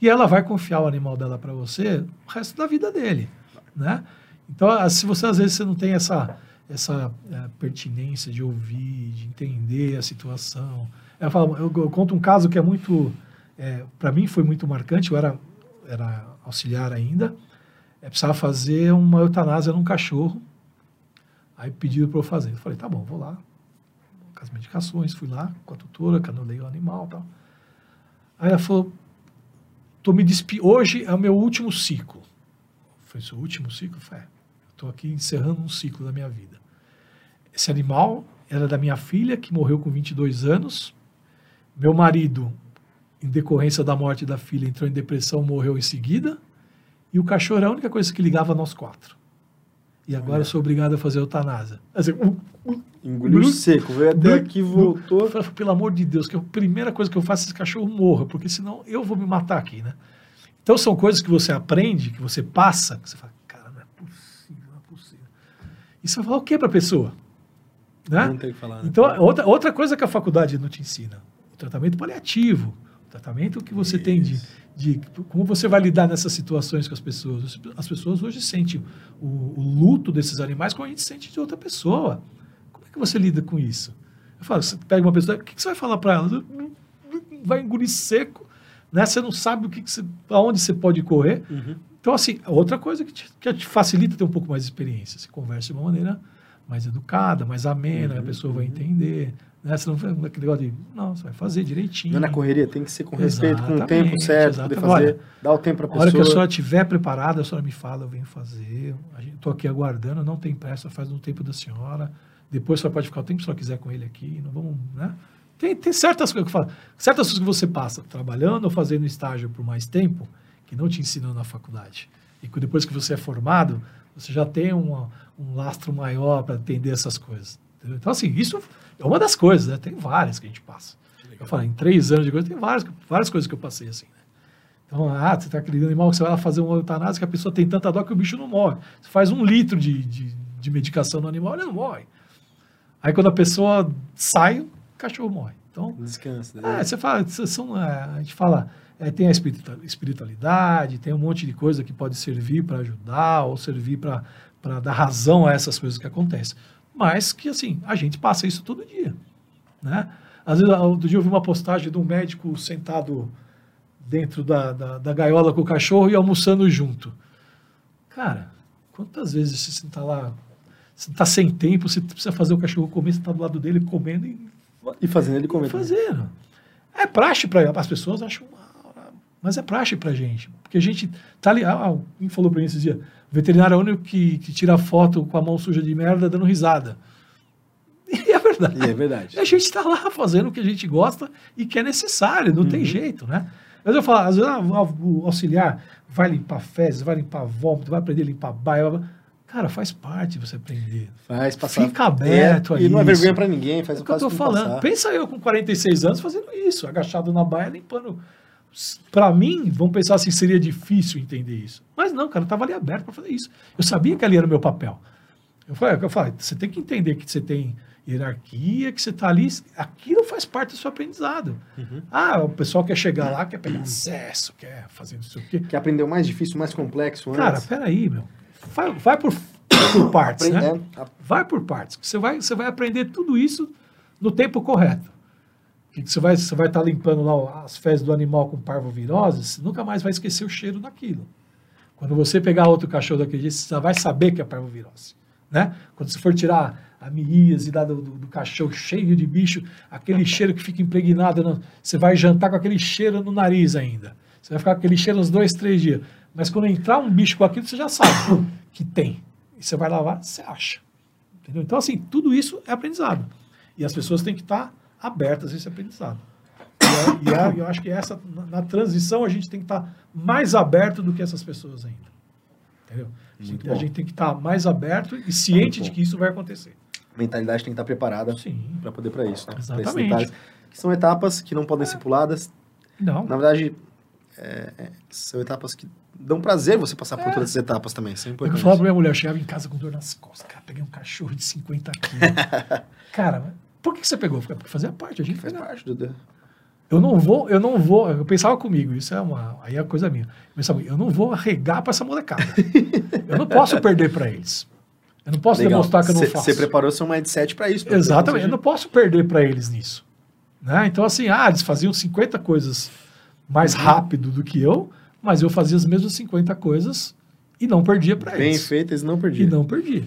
E ela vai confiar o animal dela para você o resto da vida dele. Né? Então, ah, se você às vezes você não tem essa, essa eh, pertinência de ouvir, de entender a situação. Eu, falo, eu, eu conto um caso que é muito, para mim foi muito marcante, eu era, era auxiliar ainda, eh, precisava fazer uma eutanásia num cachorro, Aí pediram para eu fazer. Eu falei, tá bom, vou lá. Com as medicações, fui lá com a tutora, canulei o animal tal. Aí ela falou, tô me despi hoje é o meu último ciclo. Foi seu último ciclo? Foi, é. Estou aqui encerrando um ciclo da minha vida. Esse animal era da minha filha, que morreu com 22 anos. Meu marido, em decorrência da morte da filha, entrou em depressão, morreu em seguida. E o cachorro era a única coisa que ligava nós quatro. E agora eu sou obrigado a fazer eutanásia. Assim, Engoliu seco, veio até aqui, voltou. eu falei, pelo amor de Deus, que a primeira coisa que eu faço é que esse cachorro morra, porque senão eu vou me matar aqui, né? Então são coisas que você aprende, que você passa, que você fala, cara, não é possível, não é possível. E você vai falar o que para a pessoa? Né? Não tem que falar. né? Então, outra, outra coisa que a faculdade não te ensina, o tratamento paliativo, o tratamento que você tem de, de como você vai lidar nessas situações com as pessoas. As- As pessoas hoje sentem o, o luto desses animais como a gente sente de outra pessoa. É que você lida com isso? Eu falo, você pega uma pessoa, o que você vai falar para ela? Vai engolir seco, né? Você não sabe o que, que você, aonde você pode correr. Uhum. Então, assim, outra coisa que te, que te facilita ter um pouco mais de experiência. Você conversa de uma maneira mais educada, mais amena, Uhum, a pessoa vai uhum. entender. Né? Você não vai aquele negócio de, não, você vai fazer direitinho. Não é na correria, tem que ser com respeito, com o tempo certo, poder exatamente. fazer, Olha, dar o tempo para A a hora que a pessoa. senhora estiver preparada, a senhora me fala, eu venho fazer. Estou aqui aguardando, não tem pressa, faz no tempo da senhora. Depois senhora pode ficar o tempo que senhora quiser com ele aqui. Não vamos, né? Tem, tem certas coisas que eu falo, certas coisas que você passa trabalhando ou fazendo estágio por mais tempo que não te ensinam na faculdade. E que depois que você é formado, você já tem uma- um lastro maior para entender essas coisas. entendeu? Então, assim, isso é uma das coisas, né? Tem várias que a gente passa. Eu falo, em três anos de coisa, tem várias, várias coisas que eu passei assim, né? Então, ah, você está aquele animal que você vai lá fazer uma eutanásia que a pessoa tem tanta dó que o bicho não morre. Você faz um litro de, de, de medicação no animal, ele não morre. Aí quando a pessoa sai, o cachorro morre. Então, Descansa. né? é, você fala, são, é, a gente fala, é, tem a espiritualidade, tem um monte de coisa que pode servir para ajudar ou servir para dar razão a essas coisas que acontecem. Mas que, assim, a gente passa isso todo dia. Né? Às vezes, outro dia eu vi uma postagem de um médico sentado dentro da, da, da gaiola com o cachorro e almoçando junto. Cara, quantas vezes você está lá, você está sem tempo, você precisa fazer o cachorro comer, você está do lado dele comendo e E fazendo ele comer. fazendo. É praxe para as pessoas, acham, "Ah, mas é praxe para gente. Porque a gente tá ali. Ah, alguém falou para mim esses dias: o veterinário é o único que, que tira foto com a mão suja de merda dando risada. E é verdade. E é verdade. A gente está lá fazendo o que a gente gosta e que é necessário, não tem jeito, né? Mas eu falo, às vezes ah, o auxiliar vai limpar fezes, vai limpar vômito, vai aprender a limpar baia. Cara, faz parte você aprender. Faz passar. Fica aberto é, a E não é vergonha pra ninguém, faz É o que eu tô falando. passar. Pensa eu com 46 anos fazendo isso, agachado na baia, limpando. Para mim, vão pensar assim, seria difícil entender isso. Mas não, cara, eu tava ali aberto para fazer isso. Eu sabia que ali era o meu papel. Eu falei, eu falei, você tem que entender que você tem hierarquia, que você tá ali, aquilo faz parte do seu aprendizado. Uhum. Ah, o pessoal quer chegar lá, quer pegar acesso, quer fazer não sei o quê. Que aprender o mais difícil, o mais complexo Cara, antes. peraí, meu. Vai, vai por, por partes, né? Vai por partes. Você vai, você vai aprender tudo isso no tempo correto. Que você vai você vai estar limpando lá as fezes do animal com parvovirose, você nunca mais vai esquecer o cheiro daquilo. Quando você pegar outro cachorro daquele jeito, você já vai saber que é parvovirose. Né? Quando você for tirar a miíase lá do, do, do cachorro cheio de bicho, aquele cheiro que fica impregnado, no- você vai jantar com aquele cheiro no nariz ainda. Você vai ficar com aquele cheiro uns dois, três dias. Mas quando entrar um bicho com aquilo, você já sabe que tem. E você vai lavar, você acha. Entendeu? Então, assim, tudo isso é aprendizado. E as pessoas têm que estar abertas a esse aprendizado. E, é- e é- eu acho que essa, na, na transição, a gente tem que estar mais aberto do que essas pessoas ainda. Entendeu? A gente, a gente tem que estar mais aberto e ciente de que isso vai acontecer. A mentalidade tem que estar preparada Sim. para poder para isso, né? Exatamente. detalhes, que são etapas que não podem ser puladas. Não. Na verdade, é, é, são etapas que dão prazer você passar por É. todas essas etapas também. Isso é Eu falava pra minha mulher, eu chegava em casa com dor nas costas. Cara, peguei um cachorro de 50 quilos. cara, por que que você pegou? Porque fazia parte, a gente Faz parte do- Eu não vou, eu não vou. Eu pensava comigo, isso é uma. Aí é coisa minha. Eu pensava, eu não vou arregar para essa molecada. eu não posso perder para eles. Eu não posso Legal. demonstrar que eu não Cê- faço. Você preparou seu mindset para isso. Exatamente, eu não posso perder para eles nisso. Né? Então, assim, ah, eles faziam 50 coisas mais Uhum. rápido do que eu, mas eu fazia as mesmas 50 coisas e não perdia para Bem eles. feito, eles não E perdiam. não perdi.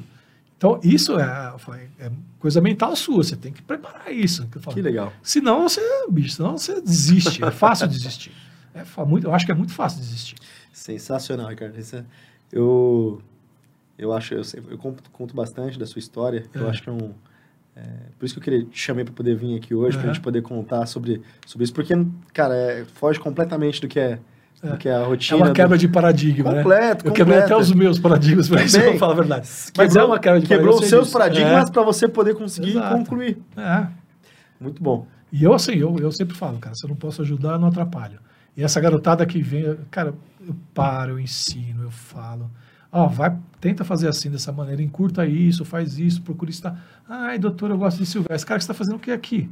Então, isso é, é coisa mental sua, você tem que preparar isso. Que, eu. Que legal. Senão você, bicho, senão você desiste. É fácil desistir. É muito, eu acho que é muito fácil desistir. Sensacional, Ricardo. Isso é- eu, eu acho, eu, eu conto, conto bastante da sua história. Eu É. acho que é um. É, por isso que eu queria, te chamei para poder vir aqui hoje, para a gente poder contar sobre, sobre isso. Porque, cara, é, foge completamente do que é do que a É rotina. uma quebra do... de paradigma, Completo, né? Eu quebrei até os meus paradigmas, pra isso eu falar a verdade. Mas Quebrou, é uma quebra de quebrou os seus disso. paradigmas para você poder conseguir Exato. concluir. É, é. Muito bom. E eu, assim, eu, eu sempre falo, cara, se eu não posso ajudar, eu não atrapalho. E essa garotada que vem, cara, eu paro, eu ensino, eu falo. Ó, vai, tenta fazer assim, dessa maneira, encurta isso, faz isso, procura estar. Ai, doutor, eu gosto de Silvestre. Cara, o que você está fazendo o que aqui?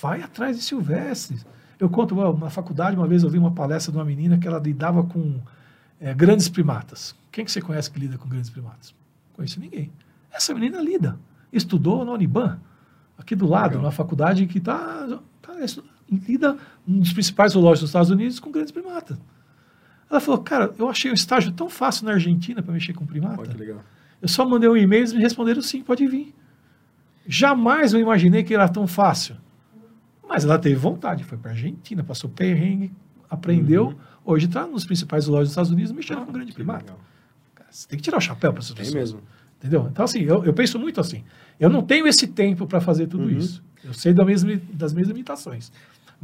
Vai atrás de Silvestre. Eu conto, ó, na faculdade, uma vez eu vi uma palestra de uma menina que ela lidava com eh, grandes primatas. Quem que você conhece que lida com grandes primatas? Conheço ninguém. Essa menina lida. Estudou na Uniban, aqui do lado, Legal. numa faculdade que está tá, lida um dos principais zoológicos dos Estados Unidos com grandes primatas. Ela falou, cara, eu achei o estágio tão fácil na Argentina para mexer com primata. Olha que legal. Eu só mandei um e-mail e me responderam sim, pode vir. Jamais eu imaginei que era tão fácil. Mas ela teve vontade, foi para a Argentina, passou perrengue, aprendeu. Uhum. Hoje está nos principais zoológicos dos Estados Unidos mexendo com grande primata. legal. Você tem que tirar o chapéu para essas pessoas. mesmo. Entendeu? Então, assim, eu, eu penso muito assim. Eu não tenho esse tempo para fazer tudo Uhum. isso. Eu sei das minhas, das minhas limitações.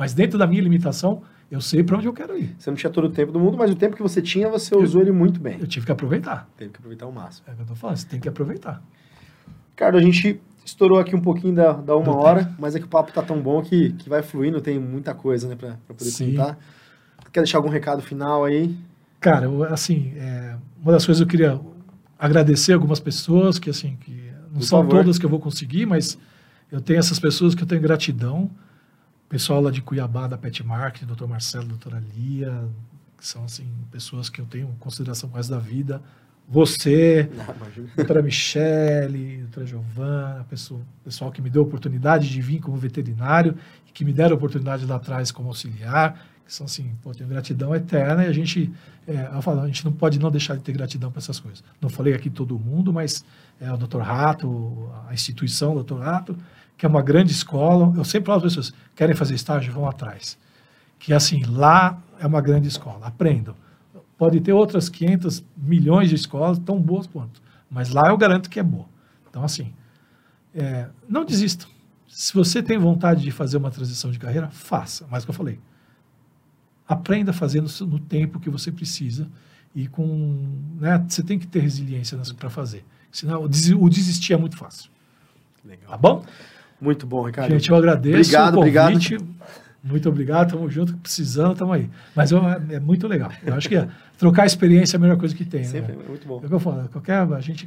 Mas dentro da minha limitação, eu sei para onde eu quero ir. Você não tinha todo o tempo do mundo, mas o tempo que você tinha, você usou ele muito bem. Eu tive que aproveitar. Teve que aproveitar o máximo. É o que eu tô falando, você tem que aproveitar. Ricardo, a gente estourou aqui um pouquinho da, da uma Do hora, mas é que o papo tá tão bom que, que vai fluindo, tem muita coisa, né, pra poder Sim. contar. Quer deixar algum recado final aí? Cara, eu, assim, é, uma das coisas eu queria agradecer algumas pessoas que, assim, que não Por são favor. todas que eu vou conseguir, mas eu tenho essas pessoas que eu tenho gratidão. Pessoal lá de Cuiabá, da Pet Market, doutor Marcelo, doutora Lia, que são, assim, pessoas que eu tenho consideração resto da vida. Você, Não, imagina. doutora Michele, doutora Giovana, pessoal, pessoal que me deu a oportunidade de vir como veterinário e que me deram a oportunidade lá atrás como auxiliar, que são assim, pô, tenho gratidão eterna e a gente, é, eu falo, a gente não pode não deixar de ter gratidão para essas coisas. Não falei aqui todo mundo, mas é o Dr. Rato, a instituição Dr. Rato, que é uma grande escola. Eu sempre falo às pessoas, querem fazer estágio, vão atrás. Que assim, lá é uma grande escola, aprendam. Pode ter outras 500 milhões de escolas tão boas quanto, mas lá eu garanto que é boa. Então, assim, é, não desista. Se você tem vontade de fazer uma transição de carreira, faça. Mas o que eu falei, aprenda a fazer no, no tempo que você precisa e com, né, você tem que ter resiliência para fazer. Senão o desistir é muito fácil. Legal. Tá bom? Muito bom, Ricardo. Gente, eu agradeço Obrigado, obrigado. Muito obrigado, estamos juntos, precisando, estamos aí. Mas eu- é muito legal. Eu acho que é, trocar experiência é a melhor coisa que tem. Sempre Né? é muito bom. É o que eu falo, qualquer, a gente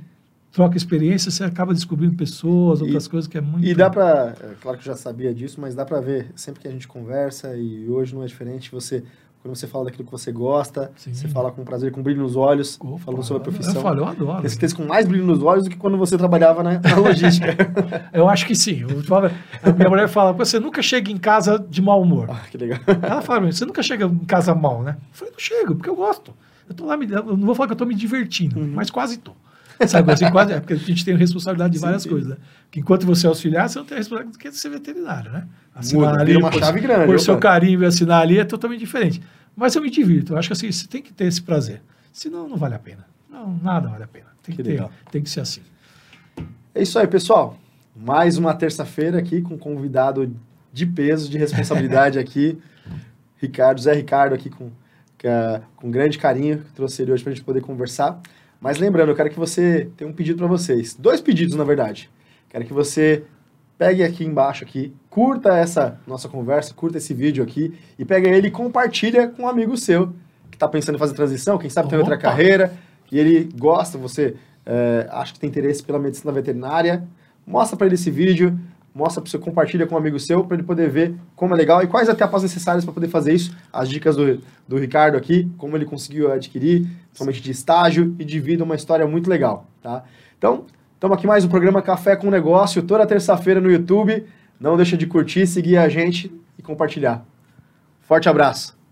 troca experiência, você acaba descobrindo pessoas, outras coisas que é muito... E dá pra. é, Claro que eu já sabia disso, mas dá pra ver sempre que a gente conversa, e hoje não é diferente, você. Quando você fala daquilo que você gosta, Sim. você fala com prazer, com brilho nos olhos, Opa, falando sobre a profissão. Eu falo, eu adoro. Tenho certeza com mais brilho nos olhos do que quando você trabalhava na, na logística. Eu acho que sim. Falo- a minha mulher fala, "Pô, você nunca chega em casa de mau humor. ah, que legal. Ela fala, você nunca chega em casa mal, né? Eu falei, não chego, porque eu gosto. Eu tô lá, me, eu não vou falar que eu tô me divertindo, Uhum. mas quase tô. Sabe, assim, quase, é porque a gente tem responsabilidade de várias sim. coisas, né? Que enquanto você é auxiliar, você não tem a responsabilidade de ser veterinário, né? Muda, vira uma por- chave grande, Por seu carinho e assinar ali é totalmente diferente. Mas eu me divirto, eu acho que assim, você tem que ter esse prazer. Senão, não vale a pena. Não, nada vale a pena. Tem que, Que ter, tem que ser assim. É isso aí, pessoal. Mais uma terça-feira aqui com um convidado de peso, de responsabilidade aqui. Ricardo, Zé Ricardo aqui com, que, com grande carinho, que trouxe ele hoje pra gente poder conversar. Mas lembrando, eu quero que você tenha um pedido para vocês. Dois pedidos, na verdade. Quero que você pegue aqui embaixo aqui, curta essa nossa conversa, curta esse vídeo aqui e pega ele e compartilha com um amigo seu que está pensando em fazer transição, quem sabe tem outra Opa! carreira e ele gosta, você é, acha que tem interesse pela medicina veterinária, mostra para ele esse vídeo, mostra para você, compartilha com um amigo seu para ele poder ver como é legal e quais etapas necessárias para poder fazer isso. As dicas do, do Ricardo aqui, como ele conseguiu adquirir, somente de estágio e de vida, uma história muito legal, tá? Então, estamos aqui mais um programa Café com Negócio, toda terça-feira no YouTube. Não deixa de curtir, seguir a gente e compartilhar. Forte abraço!